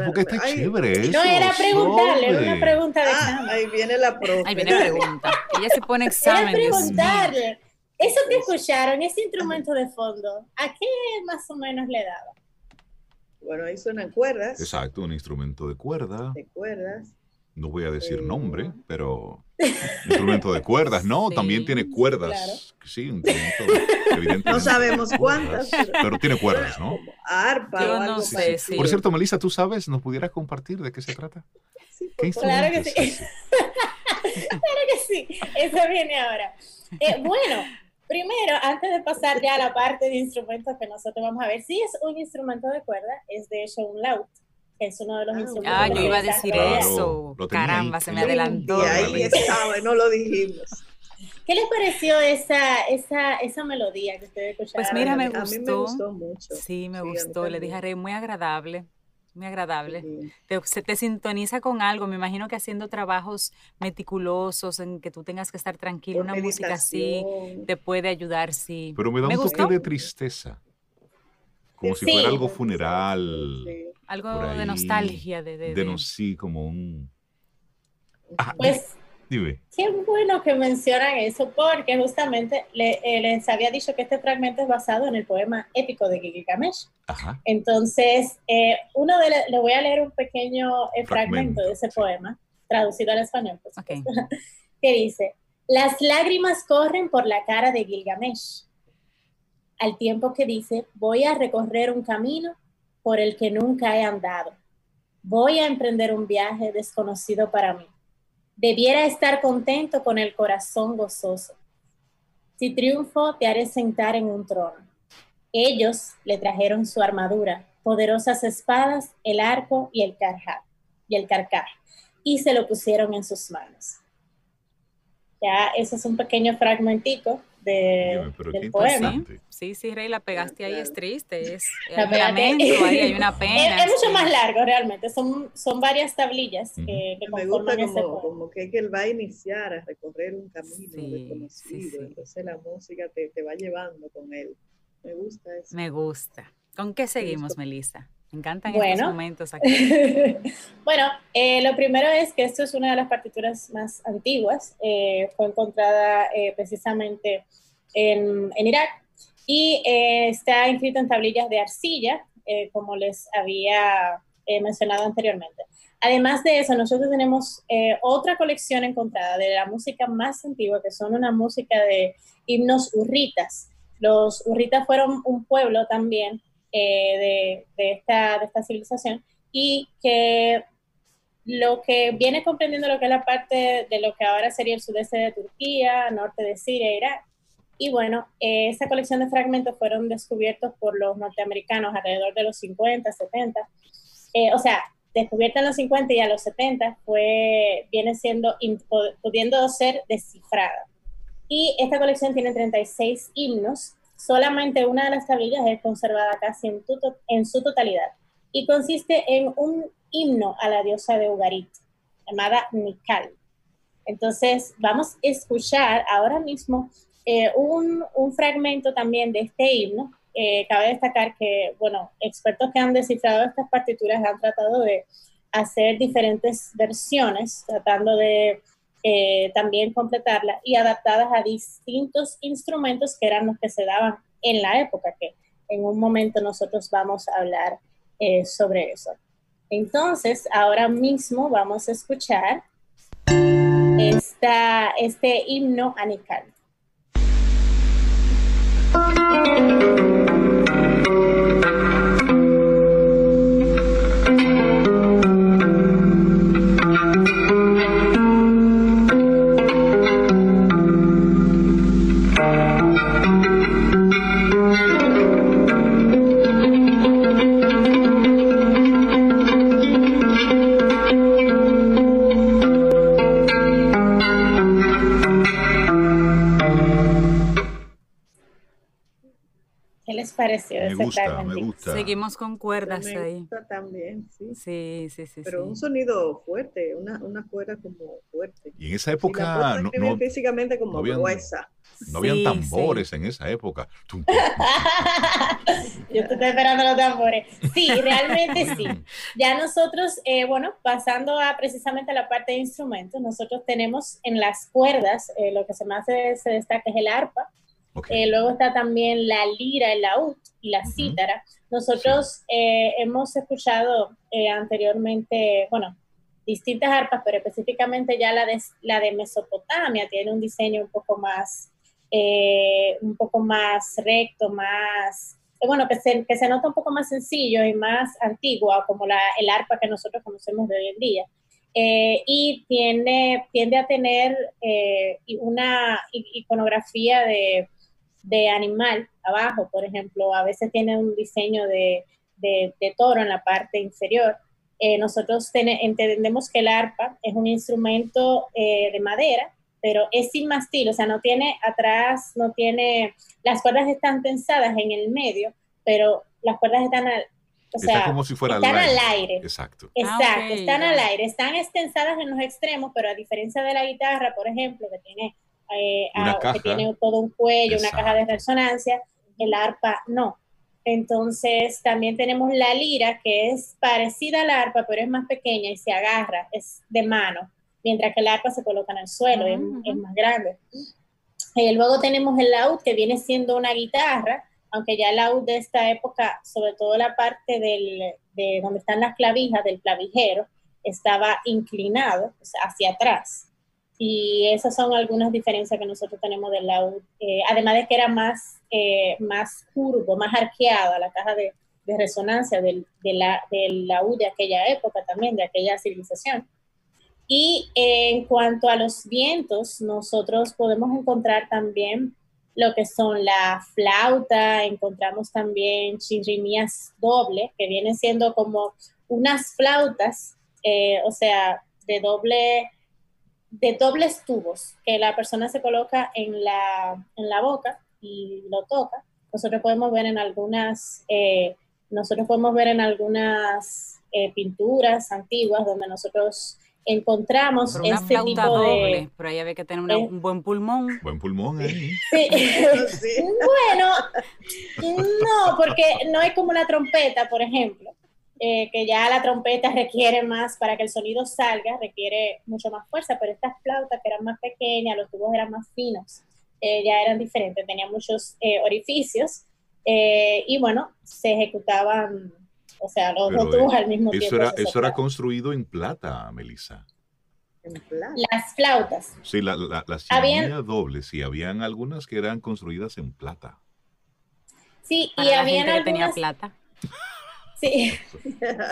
Porque está Ay, chévere eso. No era preguntarle, era una pregunta de Ah, examen. ahí viene la profe. Ahí viene pregunta. Ella se pone Era examen. Mío. preguntarle. Eso que escucharon, ese instrumento de fondo, ¿a qué más o menos le daba? Bueno, ahí suenan cuerdas. Exacto, un instrumento de cuerda. De cuerdas. No voy a decir Eh, nombre, pero instrumento de cuerdas, ¿no? Sí, También tiene cuerdas. claro. Sí, un instrumento, evidentemente. No sabemos cuántas, Cuerdas, pero- Pero tiene cuerdas, ¿no? Arpa Yo o no sé, sí. Por cierto, Melissa, ¿tú sabes? ¿Nos pudieras compartir de qué se trata? Sí, ¿Qué por favor. Claro que sí. es? Claro que sí, eso viene ahora. Eh, bueno, primero, antes de pasar ya a la parte de instrumentos que nosotros vamos a ver, sí es un instrumento de cuerda, es de hecho un laúd, que es uno de los Ah, instrumentos. Ah, que yo iba a decir. Claro, eso. Caramba, ahí. se me adelantó. Y ahí estaba, y no lo dijimos. ¿Qué les pareció esa, esa, esa melodía que ustedes escucharon? Pues mira, me a mí me gustó. gustó mucho. Sí, me Sí, gustó. Le dije a Rey, muy agradable. Muy agradable. Sí. Te, se te sintoniza con algo. Me imagino que haciendo trabajos meticulosos en que tú tengas que estar tranquilo, Por una música así meditación. te puede ayudar, sí. Pero me da un toque gustó. de tristeza. Como si Sí. fuera algo funeral. Sí. Algo de nostalgia, de, de, De de- no sí, como un. Ah, Pues dime. qué bueno que mencionan eso, porque justamente le- eh, les había dicho que este fragmento es basado en el poema épico de Gilgamesh. Ajá. Entonces, eh, uno de le, le voy a leer un pequeño eh, fragmento, Fragmento, de ese poema, traducido al español, por Ok. supuesto, que dice, las lágrimas corren por la cara de Gilgamesh, al tiempo que dice, voy a recorrer un camino por el que nunca he andado, voy a emprender un viaje desconocido para mí. Debiera estar contento con el corazón gozoso. Si triunfo, te haré sentar en un trono. Ellos le trajeron su armadura, poderosas espadas, el arco y el carja, y el carcaj, y se lo pusieron en sus manos. Ya, ese es un pequeño fragmentico de, Dime, del poema. Sí, sí, Rey, la pegaste ahí, es triste. Es La ahí hay una pena. es mucho sí. más largo realmente, son, son varias tablillas Ujú. que, que Me gusta ese como, que, que él va a iniciar a recorrer un camino Sí, desconocido, sí. entonces la música te, te va llevando con él. Me gusta eso. Me gusta. ¿Con qué seguimos. Melissa? Me encantan Bueno. estos momentos aquí. bueno, eh, lo primero es que esto es una de las partituras más antiguas. eh, fue encontrada eh, precisamente en, en Irak y eh, está inscrito en tablillas de arcilla, como les había mencionado anteriormente. Además de eso, nosotros tenemos otra colección encontrada de la música más antigua, que son una música de himnos urritas. Los urritas fueron un pueblo también eh, de, de esta, de esta civilización y que lo que viene comprendiendo lo que es la parte de lo que ahora sería el sudeste de Turquía, norte de Siria, Irak. Y bueno, eh, esa colección de fragmentos fueron descubiertos por los norteamericanos alrededor de los 50, 70. Eh, o sea, descubierta en los 50 y a los 70 fue, viene siendo, pudiendo ser descifrada. Y esta colección tiene 36 himnos. Solamente una de las tablillas es conservada casi en, su totalidad y consiste en un himno a la diosa de Ugarit, llamada Nikal. Entonces, vamos a escuchar ahora mismo eh, un, un, fragmento también de este himno. Eh, cabe destacar que, bueno, expertos que han descifrado estas partituras han tratado de hacer diferentes versiones, tratando de eh, también completarla y adaptadas a distintos instrumentos que eran los que se daban en la época, que en un momento nosotros vamos a hablar eh, sobre eso. Entonces, ahora mismo vamos a escuchar esta, este himno anical. Pareció Me gusta, me gusta. Seguimos con cuerdas me ahí. gusta también, sí. Sí, sí, sí. Pero sí. un sonido fuerte, una, una cuerda como fuerte. Y en esa época no, no, físicamente como no habían- gruesa. No habían Sí, tambores en esa época. Yo estoy esperando los tambores. Sí, realmente sí. Ya nosotros, eh, bueno, pasando a precisamente la parte de instrumentos, nosotros tenemos en las cuerdas, eh, lo que se más se, destaca es el arpa, eh, luego está también la lira, el laúd y la cítara. Nosotros hemos escuchado anteriormente, bueno, distintas arpas, pero específicamente ya la de, la de Mesopotamia tiene un diseño un poco más, un poco más recto, más bueno, que se, que se nota un poco más sencillo y más antigua, como la, el arpa que nosotros conocemos de hoy en día. Eh, y tiene, tiende a tener eh, una iconografía de, de, animal abajo, por ejemplo, a veces tiene un diseño de, de, toro en la parte inferior. Eh, nosotros entendemos que el arpa es un instrumento de madera pero es sin mastil, o sea, no tiene atrás, no tiene, las cuerdas están tensadas en el medio, pero las cuerdas están al, o sea, como si fuera están al aire. Exacto. Exacto, ah, están al aire, están extensadas en los extremos, pero a diferencia de la guitarra, por ejemplo, que tiene, eh, que tiene todo un cuello, una caja de resonancia, el arpa no. Entonces, también tenemos la lira, que es parecida al arpa, pero es más pequeña y se agarra, es de mano mientras que el arpa se coloca en el suelo, es, más grande. eh, luego tenemos el laúd, que viene siendo una guitarra, aunque ya el laúd de esta época, sobre todo la parte del, de donde están las clavijas del clavijero, estaba inclinado hacia atrás. Y esas son algunas diferencias que nosotros tenemos del laúd, eh, además de que era más, eh, más curvo, más arqueado la caja de, de resonancia del, de la, del laúd de aquella época también, de aquella civilización. Y en cuanto a los vientos, nosotros podemos encontrar también lo que son la flauta, encontramos también chirrimías doble, que vienen siendo como unas flautas, eh, o sea, de doble, de dobles tubos, que la persona se coloca en la, en la boca y lo toca. Nosotros podemos ver en algunas, eh, nosotros podemos ver en algunas eh, pinturas antiguas donde nosotros encontramos Pero este tipo doble, de... Pero ahí había que tener un buen pulmón. Buen pulmón ahí. Sí. bueno, no, porque no es como una trompeta, por ejemplo, eh, que ya la trompeta requiere más, para que el sonido salga, requiere mucho más fuerza, pero estas flautas que eran más pequeñas, los tubos eran más finos, eh, ya eran diferentes, tenían muchos eh, orificios y bueno, se ejecutaban o sea, los dos tubos al mismo eso Era, eso era construido en plata, Melissa. ¿En plata? Las flautas. Sí, la, la, las habían, dobles, sí, habían algunas que eran construidas en plata. Sí, y habían algunas... Que tenía plata. Sí,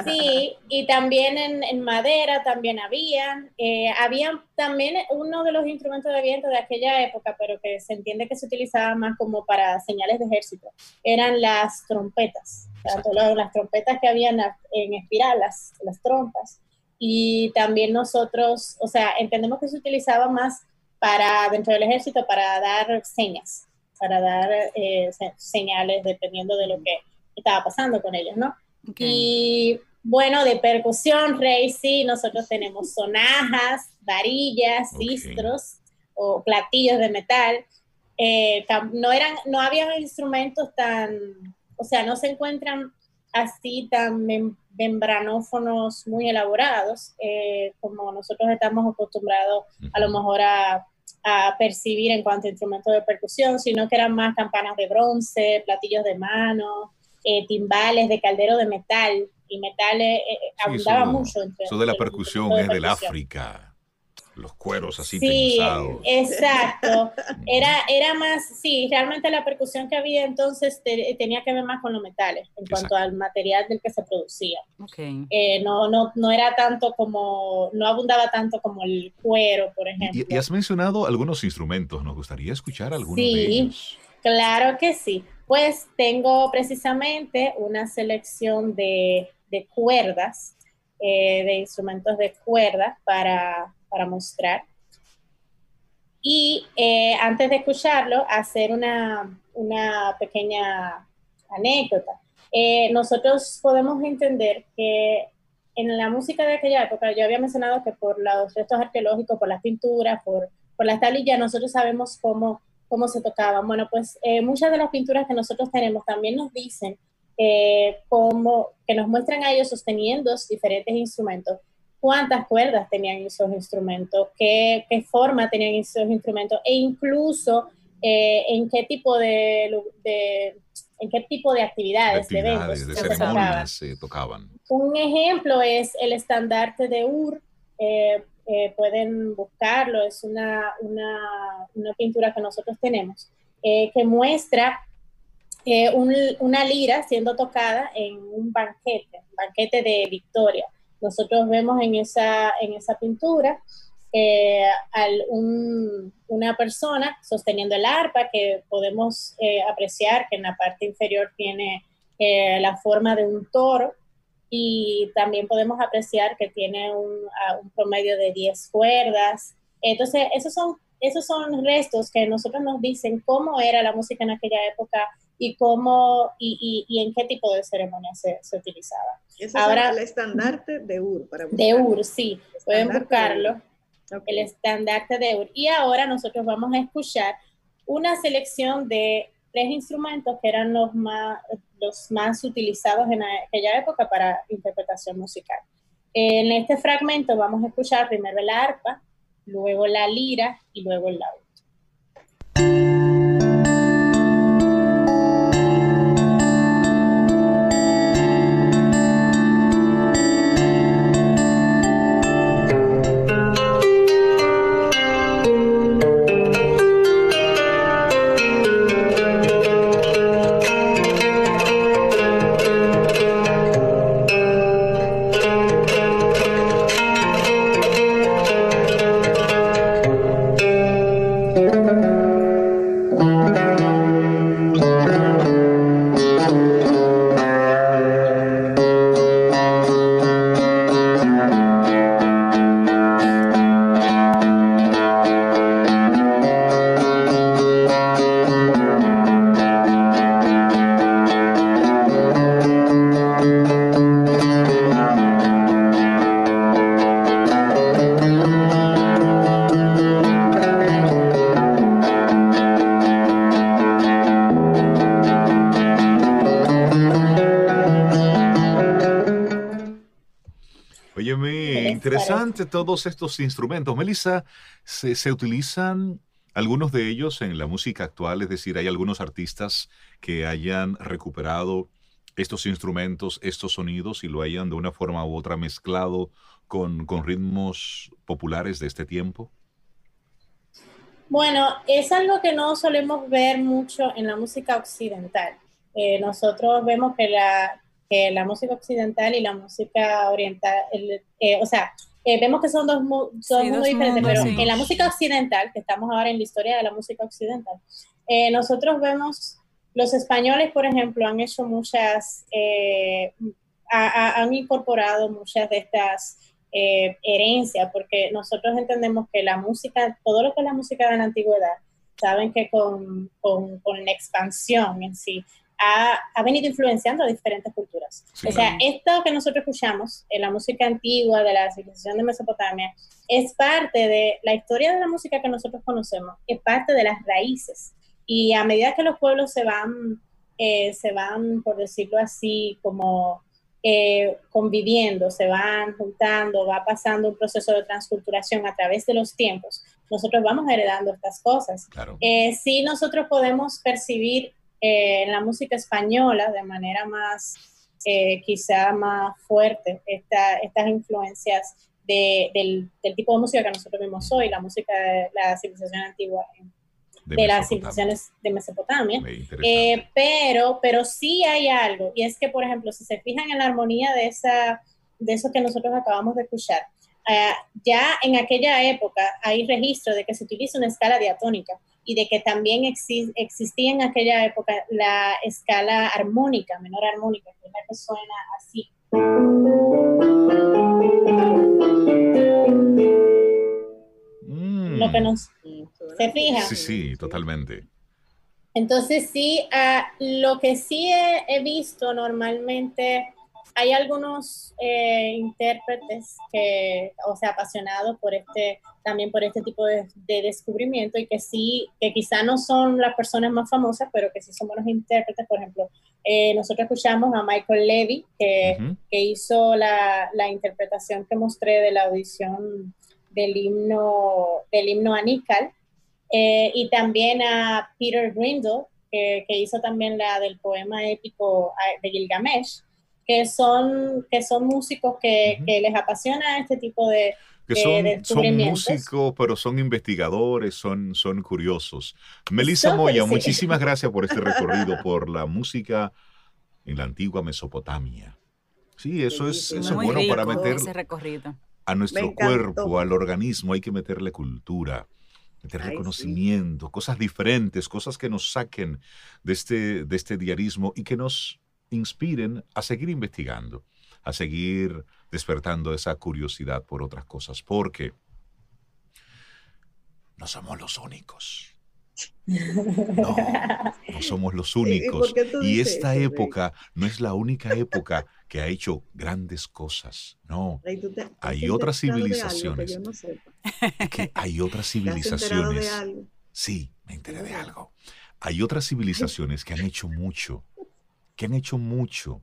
sí, y también en, madera también había. Eh, había también uno de los instrumentos de viento de aquella época, pero que se entiende que se utilizaba más como para señales de ejército, eran las trompetas, tanto las, trompetas que habían en espiral, las, las trompas. Y también nosotros, o sea, entendemos que se utilizaba más para, dentro del ejército, para dar señas, para dar eh, señales dependiendo de lo que estaba pasando con ellos, ¿no? Y bueno, de percusión, Rey, sí, nosotros tenemos sonajas, varillas, cistros o platillos de metal. Eh, no eran, no había instrumentos tan, o sea, no se encuentran así tan membranófonos muy elaborados eh, como nosotros estamos acostumbrados a lo mejor a, a, percibir en cuanto a instrumentos de percusión, sino que eran más campanas de bronce, platillos de mano, eh, timbales de caldero de metal y metal eh, eh, abundaba mucho. Entre, eso de la percusión es del África los cueros así sí, exacto. Era, era más, sí, realmente la percusión que había entonces tenía que ver más con los metales, en cuanto al material del que se producía. Okay. no, no, no era tanto como, no abundaba tanto como el cuero, por ejemplo. Y, has mencionado algunos instrumentos, nos gustaría escuchar algunos de ellos. Claro que sí. Pues tengo precisamente una selección de, cuerdas, eh, de instrumentos de cuerda para, mostrar. Y eh, antes de escucharlo, hacer una, pequeña anécdota. Eh, nosotros podemos entender que en la música de aquella época, yo había mencionado que por los restos arqueológicos, por las pinturas, por, por las tablillas, nosotros sabemos cómo cómo se tocaban. Bueno, pues muchas de las pinturas que nosotros tenemos también nos dicen eh, como que nos muestran a ellos sosteniendo diferentes instrumentos, cuántas cuerdas tenían esos instrumentos, qué, qué forma tenían esos instrumentos e incluso eh, en qué tipo de, en qué tipo de actividades, de, eventos, de ceremonias se tocaban. Un ejemplo es el estandarte de Ur. Eh, eh, pueden buscarlo, es una, una, una, pintura que nosotros tenemos, que muestra una lira siendo tocada en un banquete, un banquete de Victoria. Nosotros vemos en esa, en esa pintura eh, una persona sosteniendo el arpa que podemos eh, apreciar que en la parte inferior tiene eh, la forma de un toro y también podemos apreciar que tiene un, promedio de 10 cuerdas. Entonces, esos son, esos son restos que nosotros nos dicen cómo era la música en aquella época y cómo y, y, en qué tipo de ceremonia se, se utilizaba. Ahora, es el estandarte de Ur. Para de Ur, sí, pueden buscarlo el estandarte de Ur. Y ahora nosotros vamos a escuchar una selección de tres instrumentos que eran los más, los más utilizados en aquella época para interpretación musical. En este fragmento vamos a escuchar primero el arpa, luego la lira y luego el laúd. Todos estos instrumentos, Melissa, ¿se, utilizan algunos de ellos en la música actual? Es decir, ¿hay algunos artistas que hayan recuperado estos instrumentos, estos sonidos y lo hayan de una forma u otra mezclado con, ritmos populares de este tiempo? Bueno, es algo que no solemos ver mucho en la música occidental. Eh, nosotros vemos que la, que la música occidental y la música oriental, eh, o sea, eh, vemos que son dos, son muy diferentes, pero en la música occidental, que estamos ahora en la historia de la música occidental, eh, nosotros vemos, los españoles, por ejemplo, han hecho muchas, eh, han incorporado muchas de estas herencias, porque nosotros entendemos que la música, todo lo que es la música de la antigüedad, saben que con, con, con la expansión en sí, ha, venido influenciando a diferentes culturas. o sea, esto que nosotros escuchamos en la música antigua de la civilización de Mesopotamia es parte de la historia de la música que nosotros conocemos, es parte de las raíces. Y a medida que los pueblos se van, eh, se van, por decirlo así, como eh, conviviendo, se van juntando, va pasando un proceso de transculturación a través de los tiempos, nosotros vamos heredando estas cosas. Claro. Eh, sí nosotros podemos percibir eh, en la música española de manera más, eh, quizá más fuerte, estas influencias del, tipo de música que nosotros vemos hoy, la música de la civilización antigua de, las civilizaciones de Mesopotamia. Eh, pero, pero sí hay algo, y es que, por ejemplo, si se fijan en la armonía de, esa, de eso que nosotros acabamos de escuchar, ya en aquella época hay registro de que se utiliza una escala diatónica y de que también existía en aquella época la escala armónica, menor armónica, que es la que suena así. Mm. Lo que nos... ¿Se fija? Sí, sí, totalmente. Entonces sí, ah, lo que sí he visto normalmente hay algunos eh, intérpretes que, o sea, apasionados por este, también por este tipo de, descubrimiento y que sí, que quizá no son las personas más famosas, pero que sí son buenos intérpretes, por ejemplo, Eh, nosotros escuchamos a Michael Levy, que, que hizo la, la, interpretación que mostré de la audición del himno, del himno Anícal, eh, y también a Peter Grindle, que, que, hizo también la del poema épico ah, de Gilgamesh, que son, que son músicos que, que les apasiona este tipo de, que son, son, músicos, pero son investigadores, son, son curiosos. Melissa Moya, muchísimas gracias por este recorrido por la música en la antigua Mesopotamia. Sí, eso es, eso es bueno para meter a nuestro cuerpo, al organismo, hay que meterle cultura, meterle conocimiento, cosas diferentes, cosas que nos saquen de este, de este diarismo y que nos inspiren a seguir investigando, a seguir despertando esa curiosidad por otras cosas, porque no somos los únicos. No, no somos los únicos. Y esta época no es la única época que ha hecho grandes cosas. No, hay otras civilizaciones. hay otras civilizaciones. Sí, me enteré de algo. Hay otras civilizaciones que han hecho mucho, que han hecho mucho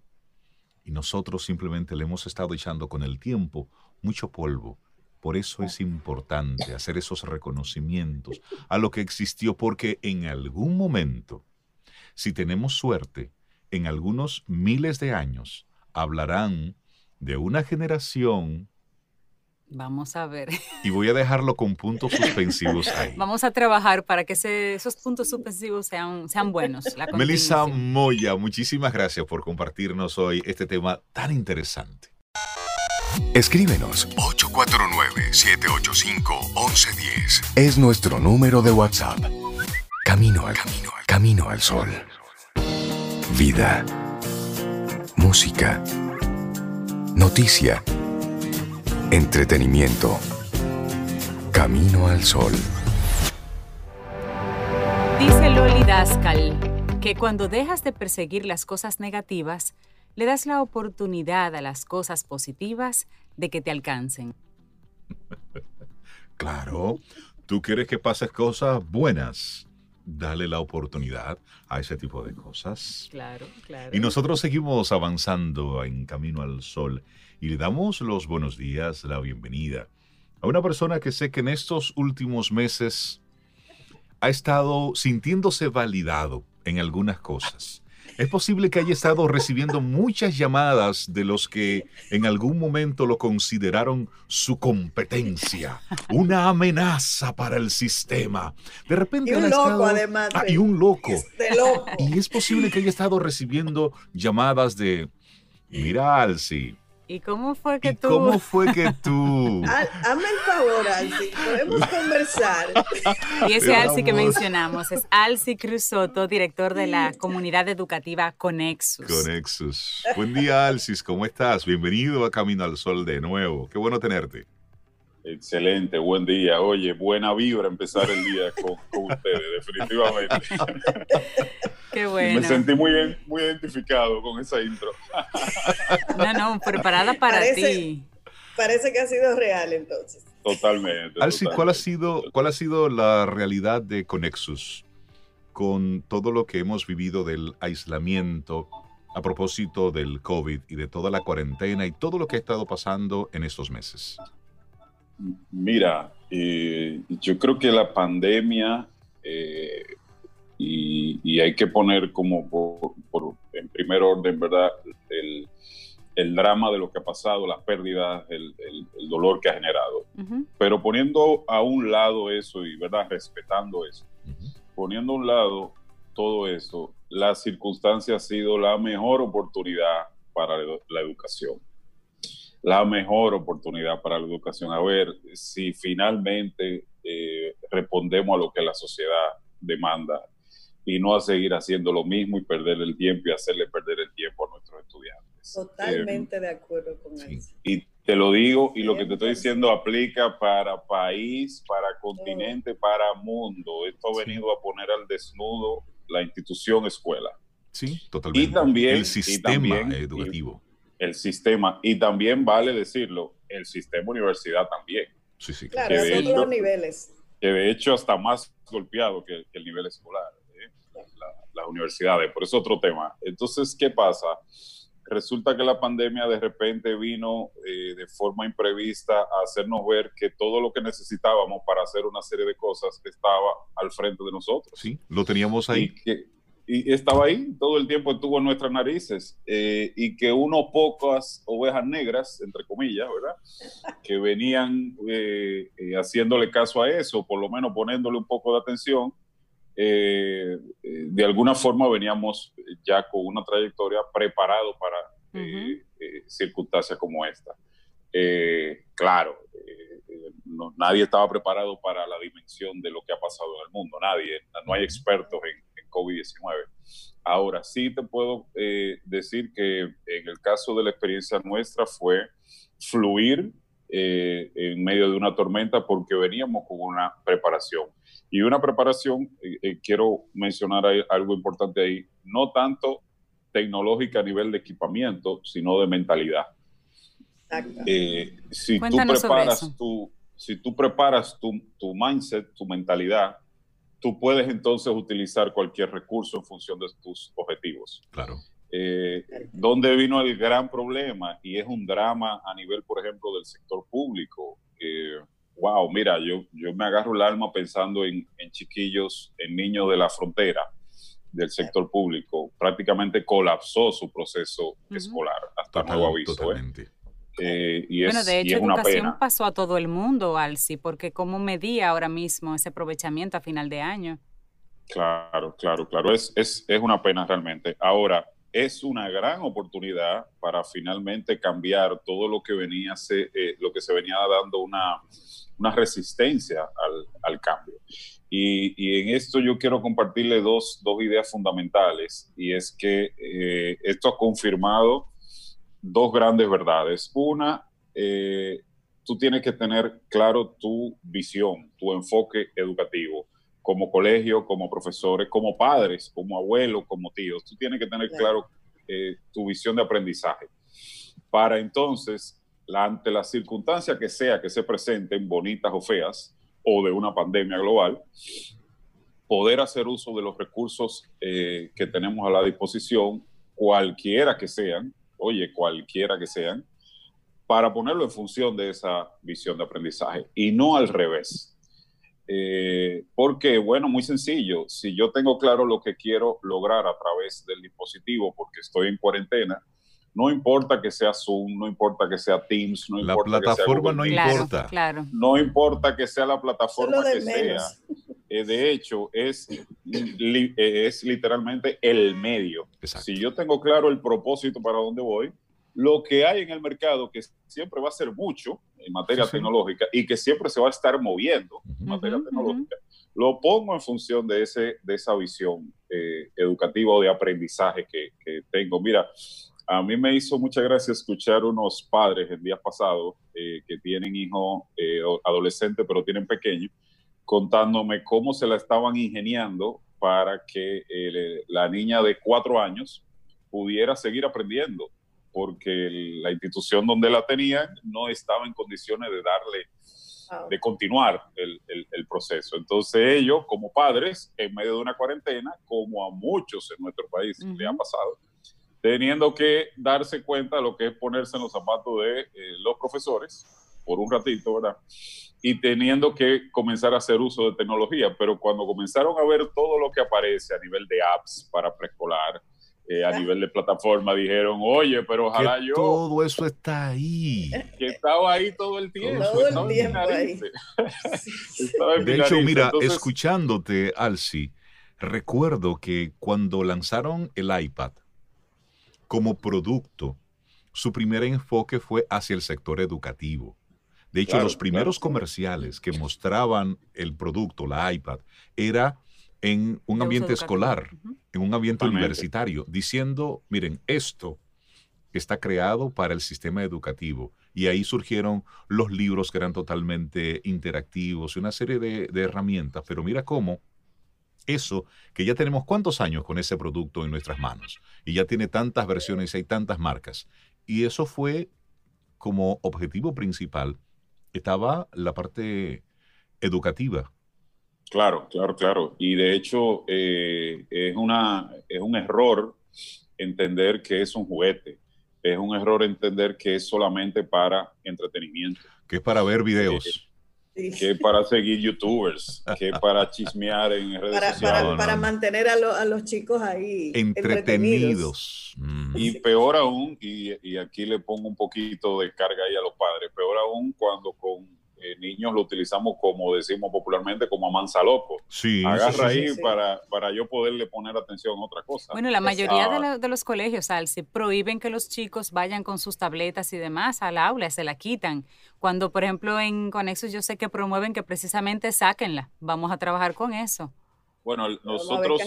y nosotros simplemente le hemos estado echando con el tiempo mucho polvo. Por eso es importante hacer esos reconocimientos a lo que existió, porque en algún momento, si tenemos suerte, en algunos miles de años, hablarán de una generación Vamos a ver. Y voy a dejarlo con puntos suspensivos ahí. Vamos a trabajar para que esos puntos suspensivos sean, sean buenos. Melissa Moya, muchísimas gracias por compartirnos hoy este tema tan interesante. Escríbenos 849-785-1110. Es nuestro número de WhatsApp. Camino al camino, al camino al sol. Vida. Música. Noticia Entretenimiento. Camino al sol. Dice Loli Daskal que cuando dejas de perseguir las cosas negativas, le das la oportunidad a las cosas positivas de que te alcancen. Claro, tú quieres que pases cosas buenas. Dale la oportunidad a ese tipo de cosas. Claro, claro. Y nosotros seguimos avanzando en Camino al Sol y le damos los buenos días, la bienvenida a una persona que sé que en estos últimos meses ha estado sintiéndose validado en algunas cosas. Es posible que haya estado recibiendo muchas llamadas de los que en algún momento lo consideraron su competencia, una amenaza para el sistema. De repente y un loco, además. Ah, y un loco. Este loco. Y es posible que haya estado recibiendo llamadas de, mira, Alci, ¿Y cómo fue que ¿Y tú? ¿Cómo fue que tú? Hazme el favor, Alci, podemos conversar. Y ese Alci que mencionamos es Alci Cruz Soto, director de la comunidad educativa Conexus. Conexus. Buen día, Alcis, ¿cómo estás? Bienvenido a Camino al Sol de nuevo. Qué bueno tenerte. Excelente, buen día. Oye, buena vibra empezar el día con, con ustedes, definitivamente. Qué bueno. Me sentí muy, muy identificado con esa intro. No, no, preparada para ti. Parece que ha sido real entonces. Totalmente. Alci, ¿cuál ha, sido, ¿cuál ha sido la realidad de Conexus con todo lo que hemos vivido del aislamiento a propósito del COVID y de toda la cuarentena y todo lo que ha estado pasando en estos meses? Mira, eh, yo creo que la pandemia eh, y, hay que poner como por, en primer orden, ¿verdad? El, el, drama de lo que ha pasado, las pérdidas, el, el, dolor que ha generado. Pero poniendo a un lado eso y, ¿verdad? Respetando eso, poniendo a un lado todo eso, la circunstancia ha sido la mejor oportunidad para la educación. La mejor oportunidad para la educación. A ver si finalmente eh, respondemos a lo que la sociedad demanda y no a seguir haciendo lo mismo y perder el tiempo y hacerle perder el tiempo a nuestros estudiantes. Totalmente eh, de acuerdo con eso. Y te lo digo y lo que te estoy diciendo aplica para país, para continente, para mundo. Esto ha venido a poner al desnudo la institución escuela. Sí, totalmente. Y también el sistema educativo. El sistema. Y también vale decirlo, el sistema universidad también. Sí, sí. Claro, que los niveles. Que de hecho está más golpeado que el nivel escolar las universidades, por eso otro tema. Entonces, ¿qué pasa? Resulta que la pandemia de repente vino eh, de forma imprevista a hacernos ver que todo lo que necesitábamos para hacer una serie de cosas estaba al frente de nosotros. Sí, lo teníamos ahí. Y, que, y estaba ahí, todo el tiempo estuvo en nuestras narices. Eh, y que unos pocas ovejas negras, entre comillas, ¿verdad? Que venían eh, haciéndole caso a eso, por lo menos poniéndole un poco de atención eh, eh, de alguna forma veníamos ya con una trayectoria preparado para eh, circunstancias como esta. claro, nadie estaba preparado para la dimensión de lo que ha pasado en el mundo, nadie, no hay expertos en COVID-19. Ahora, sí te puedo decir que en el caso de la experiencia nuestra fue fluir en medio de una tormenta porque veníamos con una preparación y una preparación, eh, eh, quiero mencionar algo importante ahí, no tanto tecnológica a nivel de equipamiento, sino de mentalidad. Eh, si, tú preparas tu, si tú preparas tu, tu, mindset, tu mentalidad, tú puedes entonces utilizar cualquier recurso en función de tus objetivos. Claro. ¿Dónde vino el gran problema? Y es un drama a nivel, por ejemplo, del sector público wow, mira, yo, yo me agarro el alma pensando en, chiquillos, en niños de la frontera del sector público. Prácticamente colapsó su proceso escolar hasta nuevo aviso. ¿eh? Totalmente. Eh, y bueno, de hecho, educación pasó a todo el mundo, Alci, porque ¿cómo medía ahora mismo ese aprovechamiento a final de año? Claro, claro, claro. Es, es, es una pena realmente. Ahora, es una gran oportunidad para finalmente cambiar todo lo que venía se, eh, lo que se venía dando una, una resistencia al, al cambio. Y, y, en esto yo quiero compartirle dos, dos ideas fundamentales, y es que eh, esto ha confirmado dos grandes verdades. Una, eh, tú tienes que tener claro tu visión, tu enfoque educativo, como colegio, como profesores, como padres, como abuelos, como tíos. Tú tienes que tener claro eh, tu visión de aprendizaje para entonces ante la circunstancia que sea que se presenten, bonitas o feas, o de una pandemia global, poder hacer uso de los recursos eh, que tenemos a la disposición, cualquiera que sean, oye, cualquiera que sean, para ponerlo en función de esa visión de aprendizaje y no al revés. Eh, porque, bueno, muy sencillo, si yo tengo claro lo que quiero lograr a través del dispositivo porque estoy en cuarentena, no importa que sea Zoom, no importa que sea Teams, no la importa plataforma que sea no importa. Claro. No importa que sea la plataforma que sea. Eh, de hecho, es, eh, es literalmente el medio. Si yo tengo claro el propósito para dónde voy, lo que hay en el mercado, que siempre va a ser mucho en materia tecnológica y que siempre se va a estar moviendo en materia tecnológica, lo pongo en función de, ese, de esa visión eh, educativa o de aprendizaje que, que tengo. Mira, a mí me hizo mucha gracia escuchar unos padres el día pasado eh, que tienen hijos eh, adolescentes, pero tienen pequeños, contándome cómo se la estaban ingeniando para que eh, la niña de cuatro años pudiera seguir aprendiendo, porque la institución donde la tenían no estaba en condiciones de darle, de continuar el, proceso. Entonces ellos, como padres, en medio de una cuarentena, como a muchos en nuestro país le ha pasado, teniendo que darse cuenta de lo que es ponerse en los zapatos de eh, los profesores por un ratito, ¿verdad? Y teniendo que comenzar a hacer uso de tecnología, pero cuando comenzaron a ver todo lo que aparece a nivel de apps para preescolar, eh, a nivel de plataforma, dijeron, oye, pero ojalá yo... Todo eso está ahí. Que estaba ahí todo el tiempo. Todo el tiempo ahí. de hecho, mira, escuchándote, Alci, recuerdo que cuando lanzaron el iPad, como producto, su primer enfoque fue hacia el sector educativo. De hecho, los primeros comerciales que mostraban el producto, la iPad, era en un ambiente escolar, en un ambiente universitario, diciendo, miren, esto está creado para el sistema educativo. Y ahí surgieron los libros que eran totalmente interactivos y una serie de, de herramientas. Pero mira cómo eso que ya tenemos cuántos años con ese producto en nuestras manos y ya tiene tantas versiones y hay tantas marcas. Y eso fue como objetivo principal, estaba la parte educativa. Claro, claro, claro. Y de hecho eh, es, una, es un error entender que es un juguete. Es un error entender que es solamente para entretenimiento. Que es para ver videos que para seguir youtubers, que para chismear en redes para, sociales. Para, mantener a, los chicos ahí entretenidos. Mm. Y peor aún, y, y, aquí le pongo un poquito de carga ahí a los padres, peor aún cuando con eh, niños lo utilizamos como decimos popularmente, como a manzaloco. Sí, Agarra ahí Para, para yo poderle poner atención a otra cosa. Bueno, la mayoría de, de, los colegios, Alce, prohíben que los chicos vayan con sus tabletas y demás al aula, se la quitan. Cuando, por ejemplo, en Conexus yo sé que promueven que precisamente sáquenla. Vamos a trabajar con eso. Bueno, nosotros...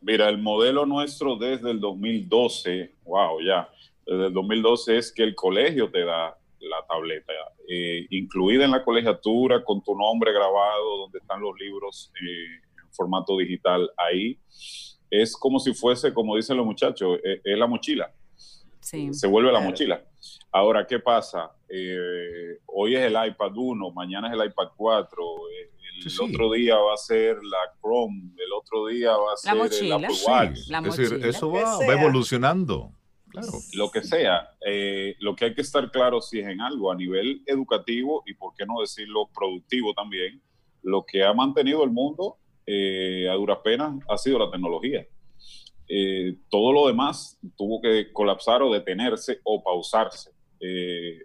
Mira, el modelo nuestro desde el 2012, wow, ya, desde el 2012 es que el colegio te da la tableta, eh, incluida en la colegiatura, con tu nombre grabado, donde están los libros eh, en formato digital ahí. Es como si fuese, como dicen los muchachos, eh, es, la mochila. Se vuelve la mochila. Ahora, ¿qué pasa? hoy es el iPad 1, mañana es el iPad 4, el otro día va a ser la Chrome, el otro día va a ser el Apple Watch. es decir, eso va, va evolucionando. Lo que sea, eh, lo que hay que estar claro si es en algo a nivel educativo y por qué no decirlo productivo también, lo que ha mantenido el mundo eh, a duras penas ha sido la tecnología. Eh, todo lo demás tuvo que colapsar o detenerse o pausarse.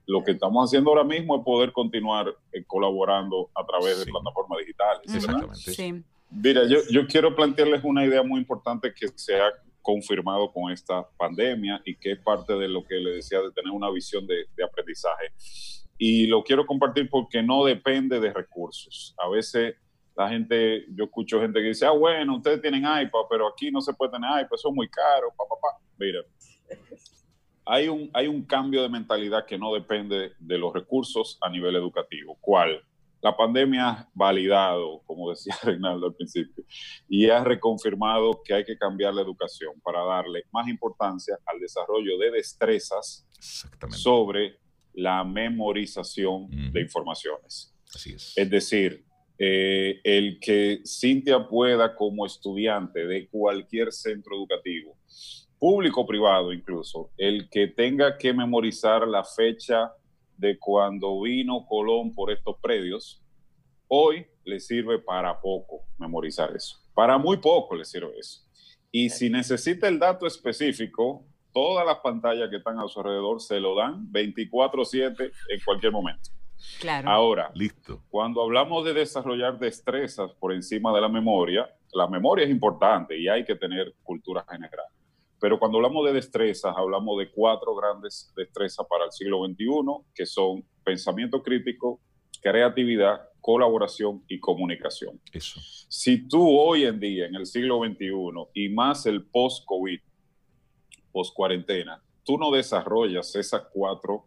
lo que estamos haciendo ahora mismo es poder continuar colaborando a través de plataformas digitales. Exactamente. Mira, yo, yo quiero plantearles una idea muy importante que se ha confirmado con esta pandemia y que es parte de lo que le decía de tener una visión de, aprendizaje. Y lo quiero compartir porque no depende de recursos. A veces la gente, yo escucho gente que dice, ah, bueno, ustedes tienen iPad, pero aquí no se puede tener iPad, eso es muy caro, pa, pa, pa. Mira, hay un, hay un cambio de mentalidad que no depende de los recursos a nivel educativo. ¿Cuál? La pandemia ha validado, como decía Reinaldo al principio, y ha reconfirmado que hay que cambiar la educación para darle más importancia al desarrollo de destrezas sobre la memorización de informaciones. Así es. Es decir, eh, el que Cintia pueda como estudiante de cualquier centro educativo, público o privado incluso, el que tenga que memorizar la fecha de cuando vino Colón por estos predios, hoy le sirve para poco memorizar eso. Para muy poco le sirve eso. Y si necesita el dato específico, todas las pantallas que están a su alrededor se lo dan 24/7 en cualquier momento. Claro. Ahora, listo. Cuando hablamos de desarrollar destrezas por encima de la memoria, la memoria es importante y hay que tener cultura general. Pero cuando hablamos de destrezas, hablamos de cuatro grandes destrezas para el siglo XXI, que son pensamiento crítico, creatividad, colaboración y comunicación. Eso. Si tú hoy en día, en el siglo XXI, y más el post-COVID, post-cuarentena, tú no desarrollas esas cuatro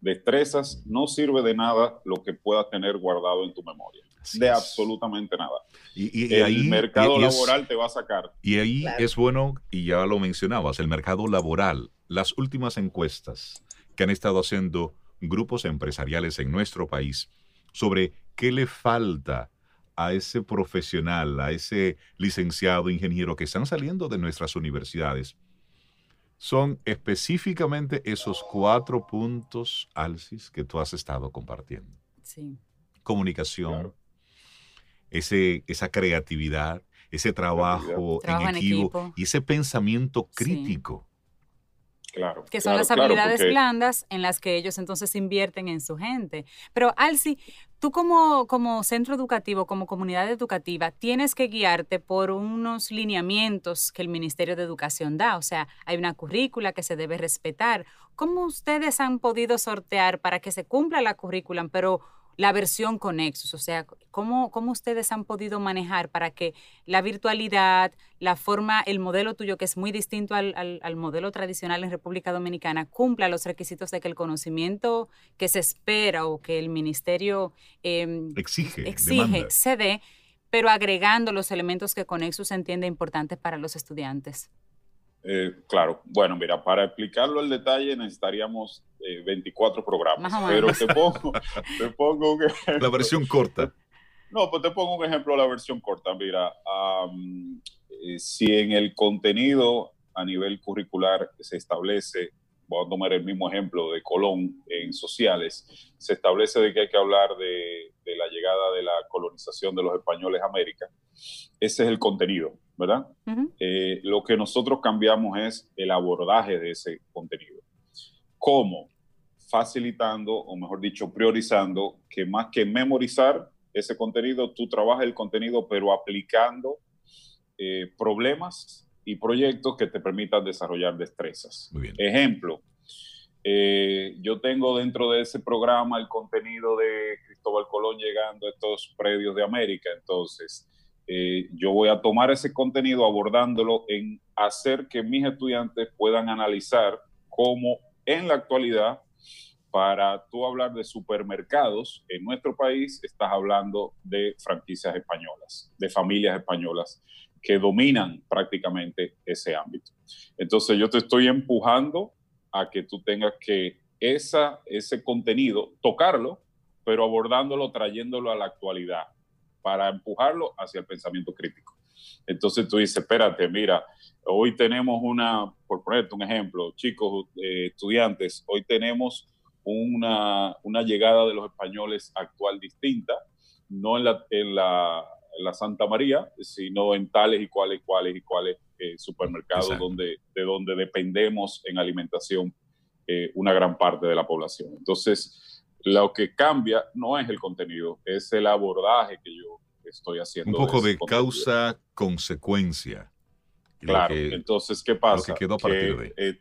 destrezas, no sirve de nada lo que puedas tener guardado en tu memoria. De absolutamente nada. Y, el mercado laboral te va a sacar. Y ahí es bueno, y ya lo mencionabas, el mercado laboral. Las últimas encuestas que han estado haciendo grupos empresariales en nuestro país sobre qué le falta a ese profesional, a ese licenciado, ingeniero que están saliendo de nuestras universidades, son específicamente esos cuatro puntos, Alcis, que tú has estado compartiendo. Sí. Comunicación, ese, esa creatividad, ese trabajo, en, equipo, y ese pensamiento crítico. Claro, que son las habilidades blandas en las que ellos entonces invierten en su gente. Pero Alci, tú como, como centro educativo, como comunidad educativa, tienes que guiarte por unos lineamientos que el Ministerio de Educación da. O sea, hay una currícula que se debe respetar. ¿Cómo ustedes han podido sortear para que se cumpla la currícula, pero la versión con Nexus? O sea, ¿cómo, ¿cómo ustedes han podido manejar para que la virtualidad, la forma, el modelo tuyo, que es muy distinto al, al, modelo tradicional en República Dominicana, cumpla los requisitos de que el conocimiento que se espera o que el ministerio em, exige, exige se dé, pero agregando los elementos que Conexus entiende importantes para los estudiantes? Eh, claro, bueno, mira, para explicarlo el detalle necesitaríamos 24 eh, programas, pero te pongo, te pongo La versión corta. No, pues te pongo un ejemplo la versión corta. Mira, eh, si en el contenido a nivel curricular se establece, voy a tomar el mismo ejemplo de Colón en sociales, se establece de que hay que hablar de, la llegada de la colonización de los españoles a América. Ese es el contenido, ¿verdad? Eh, lo que nosotros cambiamos es el abordaje de ese contenido. ¿Cómo? Facilitando, o mejor dicho, priorizando que más que memorizar ese contenido, tú trabajas el contenido, pero aplicando eh, problemas y proyectos que te permitan desarrollar destrezas. Ejemplo, eh, yo tengo dentro de ese programa el contenido de Cristóbal Colón llegando a estos predios de América. Entonces, eh, yo voy a tomar ese contenido abordándolo en hacer que mis estudiantes puedan analizar cómo en la actualidad, para tú hablar de supermercados en nuestro país, estás hablando de franquicias españolas, de familias españolas que dominan prácticamente ese ámbito. Entonces yo te estoy empujando a que tú tengas que esa, ese contenido, tocarlo, pero abordándolo, trayéndolo a la actualidad, para empujarlo hacia el pensamiento crítico. Entonces tú dices, espérate, mira, hoy tenemos una, por ponerte un ejemplo, chicos, eh, estudiantes, hoy tenemos una, una, llegada de los españoles actual distinta, no en la, en la la Santa María, sino en tales y cuales cuales y cuales eh, supermercados donde, de donde dependemos en alimentación eh, una gran parte de la población. Entonces, lo que cambia no es el contenido, es el abordaje que yo estoy haciendo. Un poco de, causa-consecuencia. Claro, entonces, ¿qué pasa? que, eh,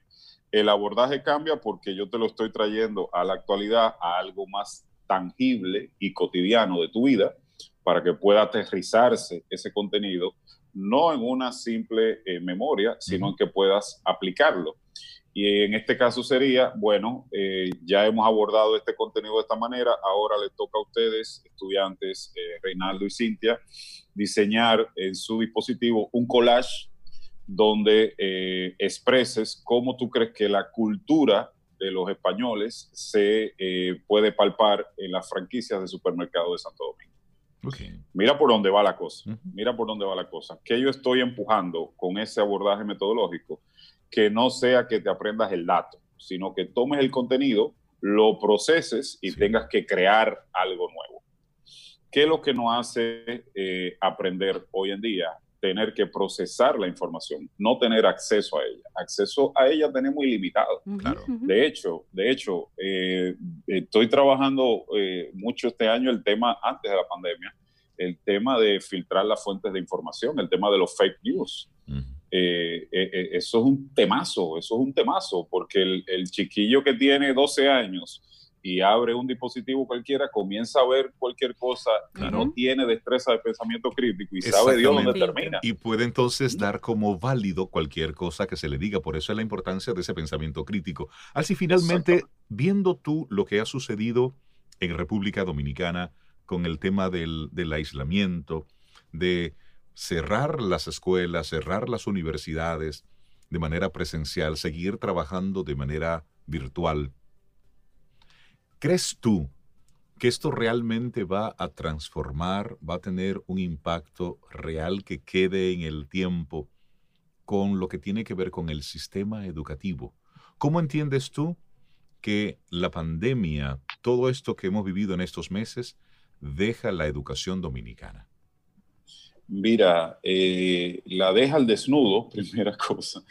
el abordaje cambia porque yo te lo estoy trayendo a la actualidad, a algo más tangible y cotidiano de tu vida, para que pueda aterrizarse ese contenido, no en una simple eh, memoria, sino en que puedas aplicarlo. Y en este caso sería, bueno, eh, ya hemos abordado este contenido de esta manera, ahora le toca a ustedes, estudiantes, eh, Reinaldo y Cintia, diseñar en su dispositivo un collage donde expreses cómo tú crees que la cultura de los españoles se puede palpar en las franquicias de supermercado de Santo Domingo. Mira por dónde va la cosa. Mira por dónde va la cosa. Que yo estoy empujando con ese abordaje metodológico, que no sea que te aprendas el dato, sino que tomes el contenido, lo proceses y tengas que crear algo nuevo. ¿Qué es lo que nos hace eh, aprender hoy en día? Tener que procesar la información, no tener acceso a ella. Acceso a ella tenemos ilimitado. De hecho, de hecho, eh, estoy trabajando eh, mucho este año el tema antes de la pandemia el tema de filtrar las fuentes de información, el tema de los fake news. Eh, eh, eso es un temazo, eso es un temazo, porque el, chiquillo que tiene 12 años y abre un dispositivo cualquiera, comienza a ver cualquier cosa y no tiene destreza de pensamiento crítico y sabe Dios dónde termina. Y puede entonces dar como válido cualquier cosa que se le diga. Por eso es la importancia de ese pensamiento crítico. Así finalmente, viendo tú lo que ha sucedido en República Dominicana, con el tema del, aislamiento, de cerrar las escuelas, cerrar las universidades de manera presencial, seguir trabajando de manera virtual. ¿Crees tú que esto realmente va a transformar, va a tener un impacto real que quede en el tiempo con lo que tiene que ver con el sistema educativo? ¿Cómo entiendes tú que la pandemia, todo esto que hemos vivido en estos meses, deja la educación dominicana? Mira, eh, la deja al desnudo, primera cosa.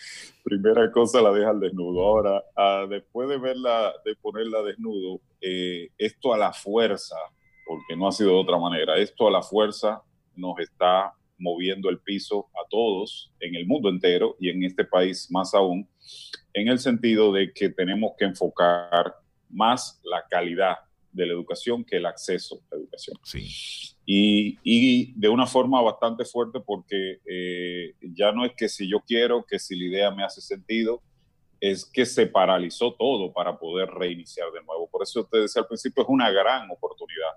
Primera cosa, la deja al desnudo. Ahora, ah, después de verla, de ponerla desnudo, eh, esto a la fuerza, porque no ha sido de otra manera, esto a la fuerza nos está moviendo el piso a todos en el mundo entero y en este país más aún, en el sentido de que tenemos que enfocar más la calidad de la educación que el acceso a la educación. Sí. Y, y de una forma bastante fuerte porque eh, ya no es que si yo quiero, que si la idea me hace sentido, es que se paralizó todo para poder reiniciar de nuevo. Por eso te decía al principio, es una gran oportunidad.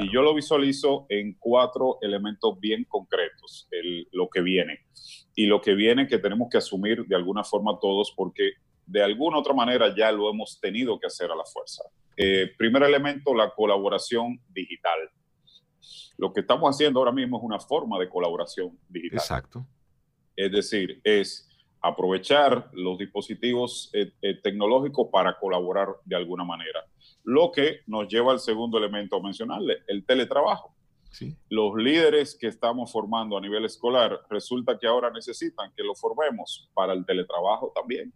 Y yo lo visualizo en cuatro elementos bien concretos, el, lo que viene. Y lo que viene que tenemos que asumir de alguna forma todos, porque de alguna otra manera ya lo hemos tenido que hacer a la fuerza. Eh, primer elemento, la colaboración digital. Lo que estamos haciendo ahora mismo es una forma de colaboración digital. Exacto. Es decir, es aprovechar los dispositivos eh, eh, tecnológicos para colaborar de alguna manera. Lo que nos lleva al segundo elemento a mencionarle, el teletrabajo. Sí. Los líderes que estamos formando a nivel escolar, resulta que ahora necesitan que lo formemos para el teletrabajo también.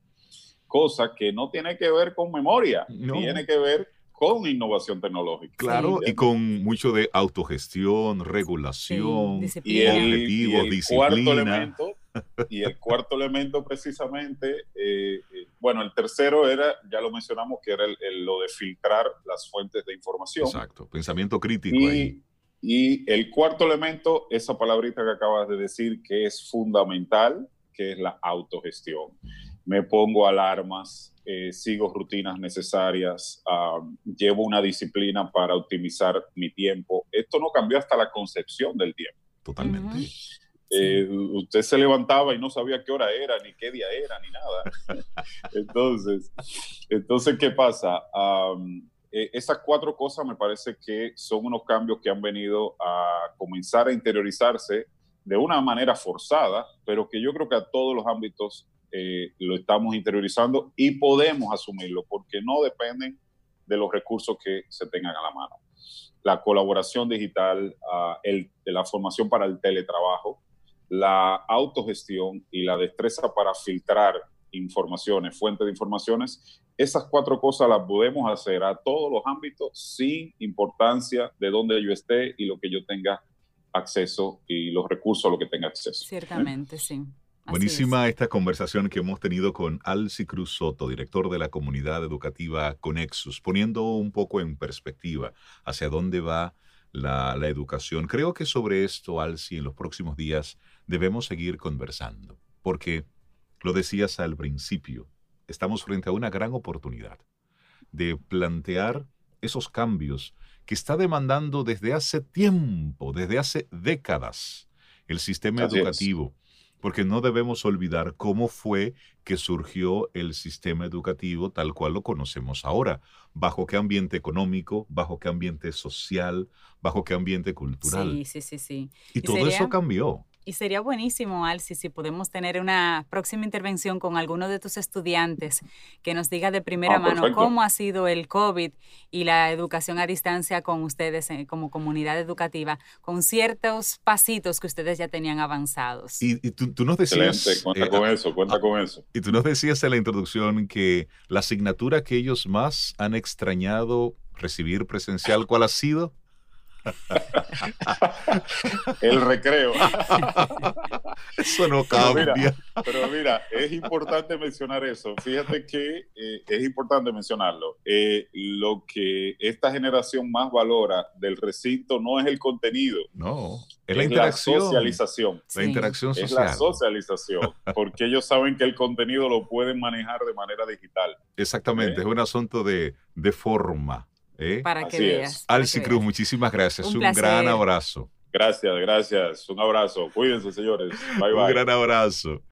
Cosa que no tiene que ver con memoria, No. tiene que ver con innovación tecnológica. Claro, y ¿Entiendes? con mucho de autogestión, regulación, Sí, y el, objetivos, y el cuarto disciplina. elemento y el cuarto elemento precisamente eh, eh, bueno el tercero era ya lo mencionamos que era el- el- lo de filtrar las fuentes de información Exacto, pensamiento crítico ahí. y, y el cuarto elemento esa palabrita que acabas de decir que es fundamental que es la autogestión me pongo alarmas eh, sigo rutinas necesarias ah, llevo una disciplina para optimizar mi tiempo esto no cambió hasta la concepción del tiempo Totalmente. Eh, usted se levantaba y no sabía qué hora era, ni qué día era, ni nada. entonces, entonces, ¿qué pasa? Am, eh, esas cuatro cosas me parece que son unos cambios que han venido a comenzar a interiorizarse de una manera forzada, pero que yo creo que a todos los ámbitos eh, lo estamos interiorizando y podemos asumirlo porque no dependen de los recursos que se tengan a la mano. La colaboración digital, ah, el, la formación para el teletrabajo, la autogestión y la destreza para filtrar informaciones, fuentes de informaciones, esas cuatro cosas las podemos hacer a todos los ámbitos sin importancia de dónde yo esté y lo que yo tenga acceso y los recursos a lo que tenga acceso. Ciertamente, sí. Buenísima esta conversación que hemos tenido con Alci Cruz Soto, director de la comunidad educativa Conexus, poniendo un poco en perspectiva hacia dónde va la, la educación. Creo que sobre esto, Alci, en los próximos días debemos seguir conversando, porque lo decías al principio, estamos frente a una gran oportunidad de plantear esos cambios que está demandando desde hace tiempo, desde hace décadas, el sistema Así es. Porque no debemos olvidar cómo fue que surgió el sistema educativo tal cual lo conocemos ahora, bajo qué ambiente económico, bajo qué ambiente social, bajo qué ambiente cultural. Sí, sí, sí, sí. y y todo sería- eso cambió. Y sería buenísimo, Alci, si podemos tener una próxima intervención con alguno de tus estudiantes que nos diga de primera Ah, mano perfecto. cómo ha sido el COVID y la educación a distancia con ustedes eh, como comunidad educativa, con ciertos pasitos que ustedes ya tenían avanzados. Y, y tú, tú nos decías, Excelente, cuenta eh, con eso, cuenta con eso. y tú nos decías en la introducción que la asignatura que ellos más han extrañado recibir presencial, ¿cuál ha sido? El recreo. Eso no Pero mira, cambia. Pero mira, es importante mencionar eso. Fíjate que eh, es importante mencionarlo. Eh, lo que esta generación más valora del recinto no es el contenido, No, es es la la interacción. socialización. La interacción Es social. la socialización, porque ellos saben que el contenido lo pueden manejar de manera digital. Exactamente, ¿Eh? es un asunto de, de forma. ¿Eh? para que Así es. veas. para Alci que Cruz, veas. muchísimas gracias. Un Un, gran abrazo. Gracias, gracias. Un abrazo. Cuídense, señores. Bye, Un bye. gran abrazo.